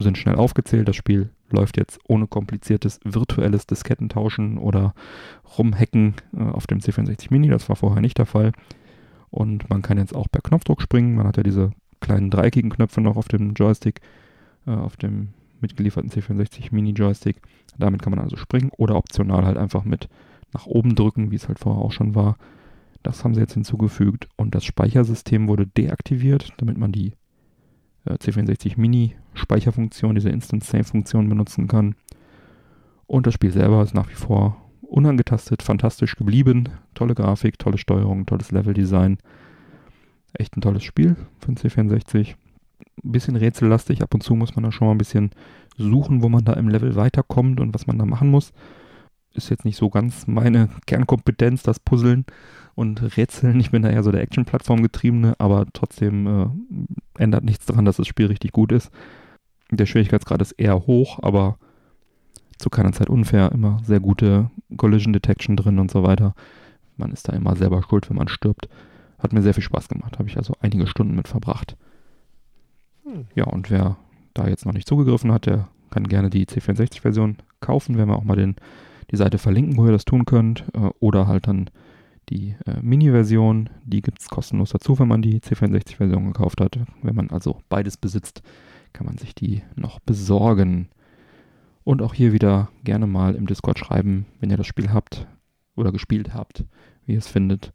sind schnell aufgezählt. Das Spiel läuft jetzt ohne kompliziertes virtuelles Diskettentauschen oder Rumhacken äh, auf dem C64 Mini. Das war vorher nicht der Fall. Und man kann jetzt auch per Knopfdruck springen. Man hat ja diese kleinen dreieckigen Knöpfe noch auf dem Joystick, äh, auf dem mitgelieferten C64 Mini Joystick. Damit kann man also springen oder optional halt einfach mit nach oben drücken, wie es halt vorher auch schon war. Das haben sie jetzt hinzugefügt und das Speichersystem wurde deaktiviert, damit man die äh, C64 Mini Speicherfunktion, diese Instant Save Funktion benutzen kann. Und das Spiel selber ist nach wie vor unangetastet, fantastisch geblieben. Tolle Grafik, tolle Steuerung, tolles Leveldesign. Echt ein tolles Spiel für den C64. Ein bisschen rätsellastig, ab und zu muss man da schon mal ein bisschen suchen, wo man da im Level weiterkommt und was man da machen muss. Ist jetzt nicht so ganz meine [LAUGHS] Kernkompetenz, das Puzzeln und Rätseln. Ich bin da eher so der Action-Plattform getriebene, aber trotzdem äh, ändert nichts daran, dass das Spiel richtig gut ist. Der Schwierigkeitsgrad ist eher hoch, aber zu keiner Zeit unfair, immer sehr gute Collision Detection drin und so weiter. Man ist da immer selber schuld, wenn man stirbt. Hat mir sehr viel Spaß gemacht, habe ich also einige Stunden mit verbracht. Hm. Ja, und wer da jetzt noch nicht zugegriffen hat, der kann gerne die C64-Version kaufen. Werden wir auch mal den, die Seite verlinken, wo ihr das tun könnt. Äh, oder halt dann die äh, Mini-Version, die gibt es kostenlos dazu, wenn man die C64-Version gekauft hat. Wenn man also beides besitzt, kann man sich die noch besorgen. Und auch hier wieder gerne mal im Discord schreiben, wenn ihr das Spiel habt oder gespielt habt, wie ihr es findet.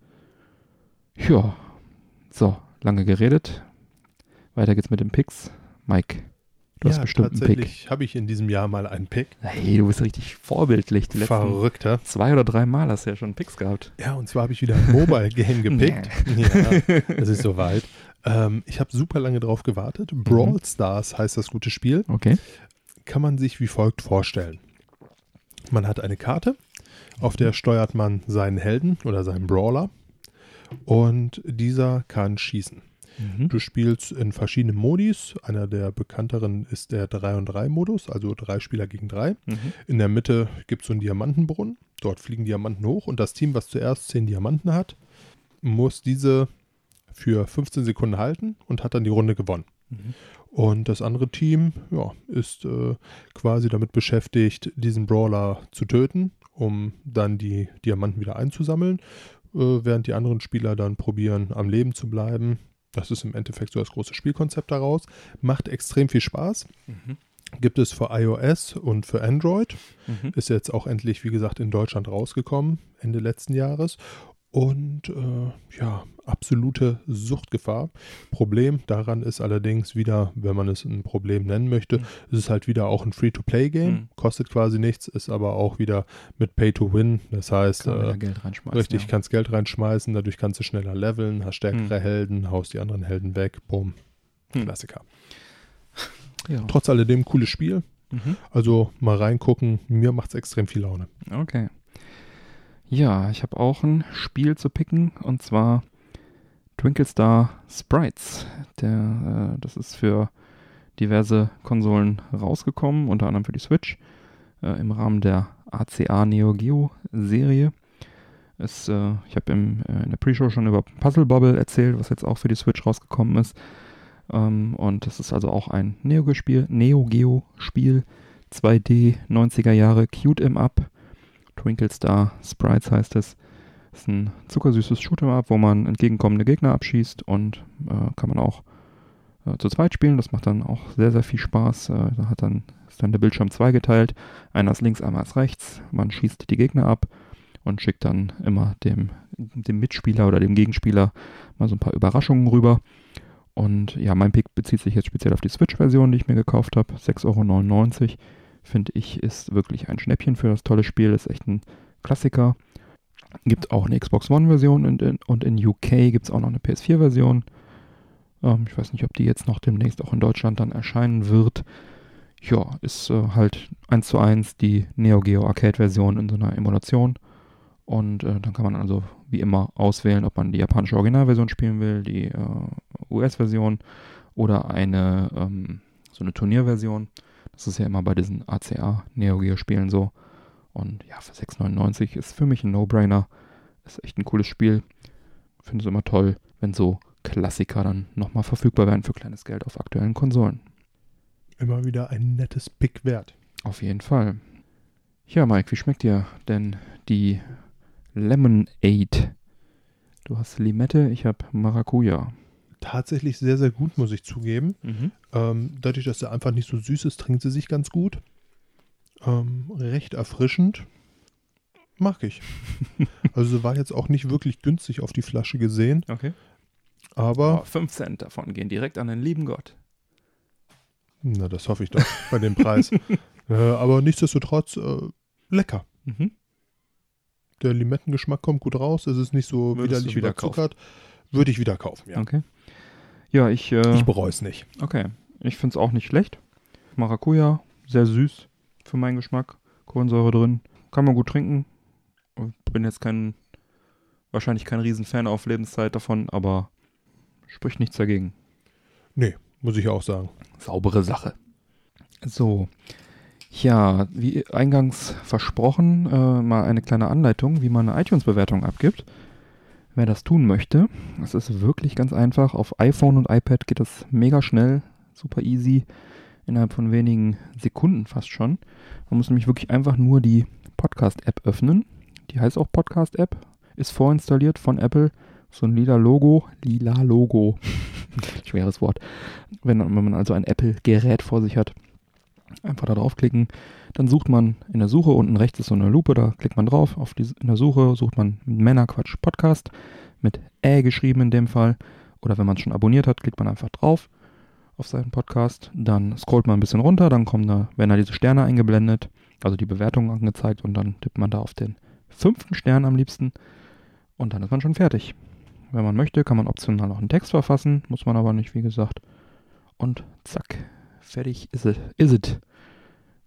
Ja, so, lange geredet. Weiter geht's mit den Picks. Mike, du ja, hast bestimmt einen Pick. tatsächlich habe ich in diesem Jahr mal einen Pick. Hey, du bist richtig vorbildlich. Die letzten Verrückter. zwei oder drei Mal hast du ja schon Picks gehabt. Ja, und zwar habe ich wieder ein Mobile Game [LAUGHS] gepickt. ja, es ist soweit. Ähm, ich habe super lange drauf gewartet. Brawl Stars heißt das gute Spiel. Okay. Kann man sich wie folgt vorstellen. Man hat eine Karte, auf der steuert man seinen Helden oder seinen Brawler und dieser kann schießen. Mhm. Du spielst in verschiedenen Modis. Einer der bekannteren ist der 3 und 3 Modus, also drei Spieler gegen drei. Mhm. In der Mitte gibt es so einen Diamantenbrunnen. Dort fliegen Diamanten hoch und das Team, was zuerst 10 Diamanten hat, muss diese für 15 Sekunden halten und hat dann die Runde gewonnen. Mhm. Und das andere Team ja, ist äh, quasi damit beschäftigt, diesen Brawler zu töten, um dann die Diamanten wieder einzusammeln, äh, während die anderen Spieler dann probieren, am Leben zu bleiben. Das ist im Endeffekt so das große Spielkonzept daraus. Macht extrem viel Spaß. Mhm. Gibt es für iOS und für Android. Mhm. Ist jetzt auch endlich, wie gesagt, in Deutschland rausgekommen, Ende letzten Jahres. Und äh, ja, absolute Suchtgefahr. Problem daran ist allerdings wieder, wenn man es ein Problem nennen möchte, Mhm. ist es halt wieder auch ein Free-to-Play-Game. Mhm. Kostet quasi nichts, ist aber auch wieder mit Pay-to-Win. Das heißt, Kann äh, Geld reinschmeißen. richtig, ja. kannst Geld reinschmeißen, dadurch kannst du schneller leveln, hast stärkere Mhm. Helden, haust die anderen Helden weg, bumm. Mhm. Klassiker. ja. Trotz alledem cooles Spiel. Mhm. Also mal reingucken, mir macht es extrem viel Laune. Okay. Ja, ich habe auch ein Spiel zu picken und zwar Twinkle Star Sprites. Der, äh, das ist für diverse Konsolen rausgekommen, unter anderem für die Switch, äh, im Rahmen der ACA Neo Geo Serie. Es, äh, ich habe äh, in der Pre-Show schon über Puzzle Bobble erzählt, was jetzt auch für die Switch rausgekommen ist. Ähm, und das ist also auch ein Neo Geo Spiel, Neo Geo Spiel, 2D, 90er Jahre, cute im Up. Twinkle Star Sprites heißt es. Ist ein zuckersüßes Shoot'em Up, wo man entgegenkommende Gegner abschießt und äh, kann man auch äh, zu zweit spielen. Das macht dann auch sehr, sehr viel Spaß. Äh, da hat dann, ist dann der Bildschirm zweigeteilt. Einer ist links, einmal ist rechts. Man schießt die Gegner ab und schickt dann immer dem, dem Mitspieler oder dem Gegenspieler mal so ein paar Überraschungen rüber. Und ja, mein Pick bezieht sich jetzt speziell auf die Switch-Version, die ich mir gekauft habe. 6,99 Euro. Finde ich, ist wirklich ein Schnäppchen für das tolle Spiel. Ist echt ein Klassiker. Gibt auch eine Xbox One-Version und in, und in UK gibt es auch noch eine PS4-Version. Ähm, ich weiß nicht, ob die jetzt noch demnächst auch in Deutschland dann erscheinen wird. Ja, ist äh, halt 1 zu 1 die Neo Geo Arcade-Version in so einer Emulation. Und äh, dann kann man also wie immer auswählen, ob man die japanische Originalversion spielen will, die äh, US-Version oder eine ähm, so eine Turnierversion. Das ist ja immer bei diesen ACA Neo Geo Spielen so. Und ja, für 6,99 ist für mich ein No-Brainer. Ist echt ein cooles Spiel. Finde es immer toll, wenn so Klassiker dann nochmal verfügbar werden für kleines Geld auf aktuellen Konsolen. Immer wieder ein nettes Pick wert. Auf jeden Fall. Ja, Mike, wie schmeckt dir denn die Lemonade? Du hast Limette, ich habe Maracuja. Tatsächlich sehr, sehr gut, muss ich zugeben. Mhm. Ähm, dadurch, dass er einfach nicht so süß ist, trinkt sie sich ganz gut. Ähm, recht erfrischend. Mag ich. [LAUGHS] also sie war jetzt auch nicht wirklich günstig auf die Flasche gesehen, Okay. aber 5 Cent davon gehen direkt an den lieben Gott. na, das hoffe ich doch bei dem Preis. [LAUGHS] äh, aber nichtsdestotrotz äh, lecker. Mhm. Der Limettengeschmack kommt gut raus. Es ist nicht so Würdest widerlich wieder überzuckert. Würde ich wieder kaufen, ja. Okay. Ja, ich, äh, Ich bereue es nicht. okay. Ich finde es auch nicht schlecht. Maracuja, sehr süß für meinen Geschmack. Kohlensäure drin. Kann man gut trinken. Bin jetzt kein, wahrscheinlich kein Riesenfan auf Lebenszeit davon, aber spricht nichts dagegen. Muss ich auch sagen. saubere Sache. So, ja, wie eingangs versprochen, äh, mal eine kleine Anleitung, wie man eine iTunes-Bewertung abgibt. Wer das tun möchte, das ist wirklich ganz einfach. Auf iPhone und iPad geht das mega schnell, super easy, innerhalb von wenigen Sekunden fast schon. Man muss nämlich wirklich einfach nur die Podcast-App öffnen. Die heißt auch Podcast-App, ist vorinstalliert von Apple. So ein lila Logo, lila Logo, [LAUGHS] schweres Wort. Wenn, wenn man also ein Apple-Gerät vor sich hat, einfach da draufklicken. Dann sucht man in der Suche, unten rechts ist so eine Lupe, da klickt man drauf. Auf die, in der Suche sucht man Männerquatsch Podcast mit Ä geschrieben in dem Fall. Oder wenn man es schon abonniert hat, klickt man einfach drauf auf seinen Podcast. Dann scrollt man ein bisschen runter, dann kommen da, werden da diese Sterne eingeblendet, also die Bewertungen angezeigt und dann tippt man da auf den fünften Stern am liebsten und dann ist man schon fertig. Wenn man möchte, kann man optional noch einen Text verfassen, muss man aber nicht, wie gesagt. Und zack, fertig ist es. Is.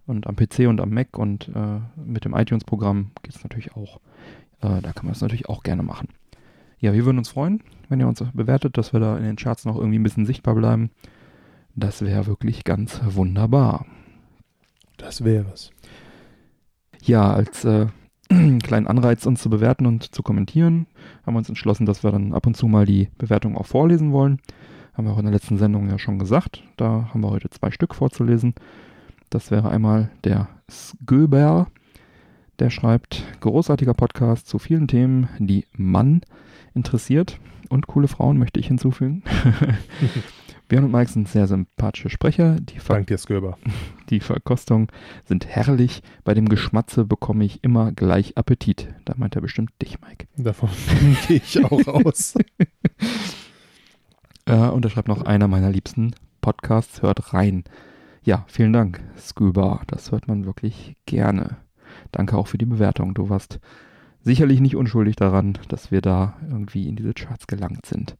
Und am PC und am Mac und äh, mit dem iTunes-Programm geht es natürlich auch. Äh, da kann man es natürlich auch gerne machen. Ja, wir würden uns freuen, wenn ihr uns bewertet, dass wir da in den Charts noch irgendwie ein bisschen sichtbar bleiben. Das wäre wirklich ganz wunderbar. Das wäre es. Ja, als äh, [CLEARS THROAT] kleinen Anreiz, uns zu bewerten und zu kommentieren, haben wir uns entschlossen, dass wir dann ab und zu mal die Bewertung auch vorlesen wollen. Haben wir auch in der letzten Sendung ja schon gesagt. Da haben wir heute zwei Stück vorzulesen. Das wäre einmal der Sköber, der schreibt, großartiger Podcast zu vielen Themen, die Mann interessiert. Und coole Frauen möchte ich hinzufügen. [LAUGHS] Björn und Mike sind sehr sympathische Sprecher. Die, Ver Dank dir, Sköber. [LAUGHS] die Verkostung sind herrlich. Bei dem Geschmatze bekomme ich immer gleich Appetit. Da meint er bestimmt dich, Mike. Davon [LAUGHS] gehe ich auch aus. Äh, und er schreibt noch, einer meiner liebsten Podcasts hört rein. Ja, vielen Dank, Scuba. Das hört man wirklich gerne. Danke auch für die Bewertung. Du warst sicherlich nicht unschuldig daran, dass wir da irgendwie in diese Charts gelangt sind.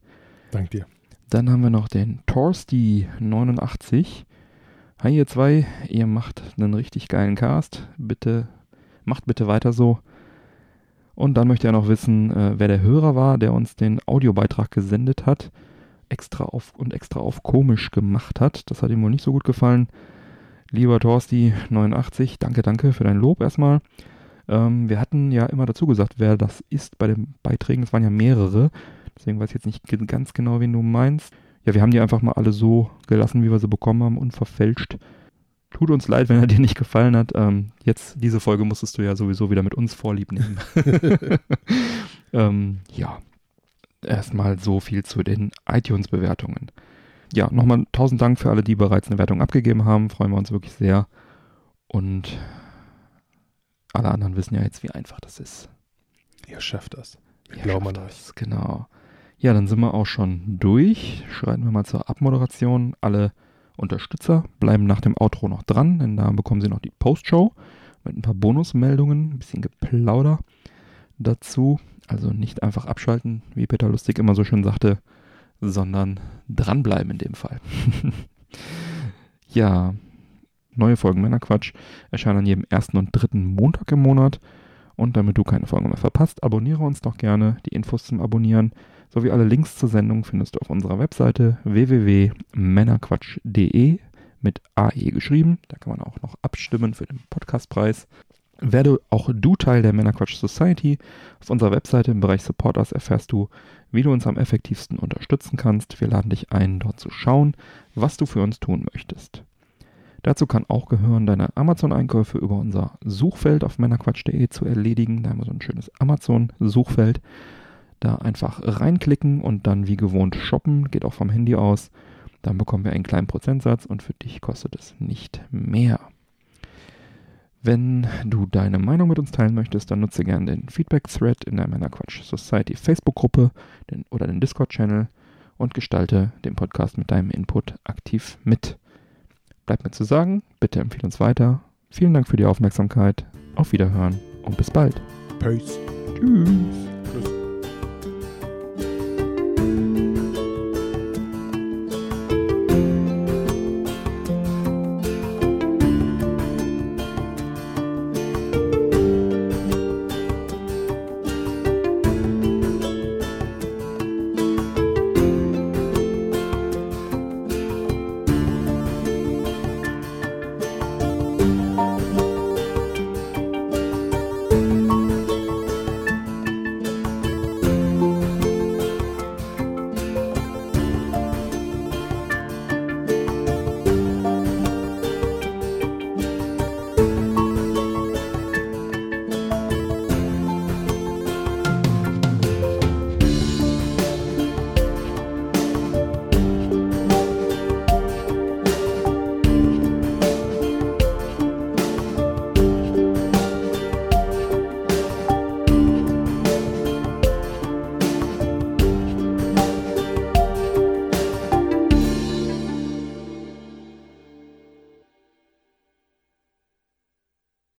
Dank dir. Dann haben wir noch den Torsty89. Hi ihr zwei, ihr macht einen richtig geilen Cast. Bitte, macht bitte weiter so. Und dann möchte er noch wissen, äh, wer der Hörer war, der uns den Audiobeitrag gesendet hat extra auf und extra auf komisch gemacht hat. Das hat ihm wohl nicht so gut gefallen. Lieber Torsti89, danke, danke für dein Lob erstmal. Ähm, wir hatten ja immer dazu gesagt, wer das ist bei den Beiträgen. Es waren ja mehrere. Deswegen weiß ich jetzt nicht ganz genau, wen du meinst. Ja, wir haben die einfach mal alle so gelassen, wie wir sie bekommen haben, unverfälscht. Tut uns leid, wenn er dir nicht gefallen hat. Ähm, jetzt, diese Folge musstest du ja sowieso wieder mit uns vorlieb nehmen. [LAUGHS] [LAUGHS] ähm, ja, erstmal so viel zu den iTunes-Bewertungen. Ja, nochmal tausend Dank für alle, die bereits eine Wertung abgegeben haben. Freuen wir uns wirklich sehr. Und alle anderen wissen ja jetzt, wie einfach das ist. Ihr schafft das. Wir Ihr glauben an euch. Genau. Ja, dann sind wir auch schon durch. Schreiten wir mal zur Abmoderation. Alle Unterstützer bleiben nach dem Outro noch dran, denn da bekommen sie noch die Postshow mit ein paar Bonusmeldungen, ein bisschen Geplauder dazu. Also nicht einfach abschalten, wie Peter Lustig immer so schön sagte, sondern dranbleiben in dem Fall. [LAUGHS] ja, neue Folgen Männerquatsch erscheinen an jedem ersten und dritten Montag im Monat. Und damit du keine Folge mehr verpasst, abonniere uns doch gerne. Die Infos zum Abonnieren sowie alle Links zur Sendung findest du auf unserer Webseite www.männerquatsch.de mit AE geschrieben. Da kann man auch noch abstimmen für den Podcastpreis. Werde auch du Teil der Männerquatsch Society. Auf unserer Webseite im Bereich Support Us erfährst du, wie du uns am effektivsten unterstützen kannst. Wir laden dich ein, dort zu schauen, was du für uns tun möchtest. Dazu kann auch gehören, deine Amazon-Einkäufe über unser Suchfeld auf männerquatsch.de zu erledigen. Da haben wir so ein schönes Amazon-Suchfeld. Da einfach reinklicken und dann wie gewohnt shoppen. Geht auch vom Handy aus. Dann bekommen wir einen kleinen Prozentsatz und für dich kostet es nicht mehr. Wenn du deine Meinung mit uns teilen möchtest, dann nutze gerne den Feedback-Thread in der Männerquatsch Society Facebook-Gruppe oder den Discord-Channel und gestalte den Podcast mit deinem Input aktiv mit. Bleibt mir zu sagen, bitte empfehle uns weiter. Vielen Dank für die Aufmerksamkeit. Auf Wiederhören und bis bald. Peace. Tschüss.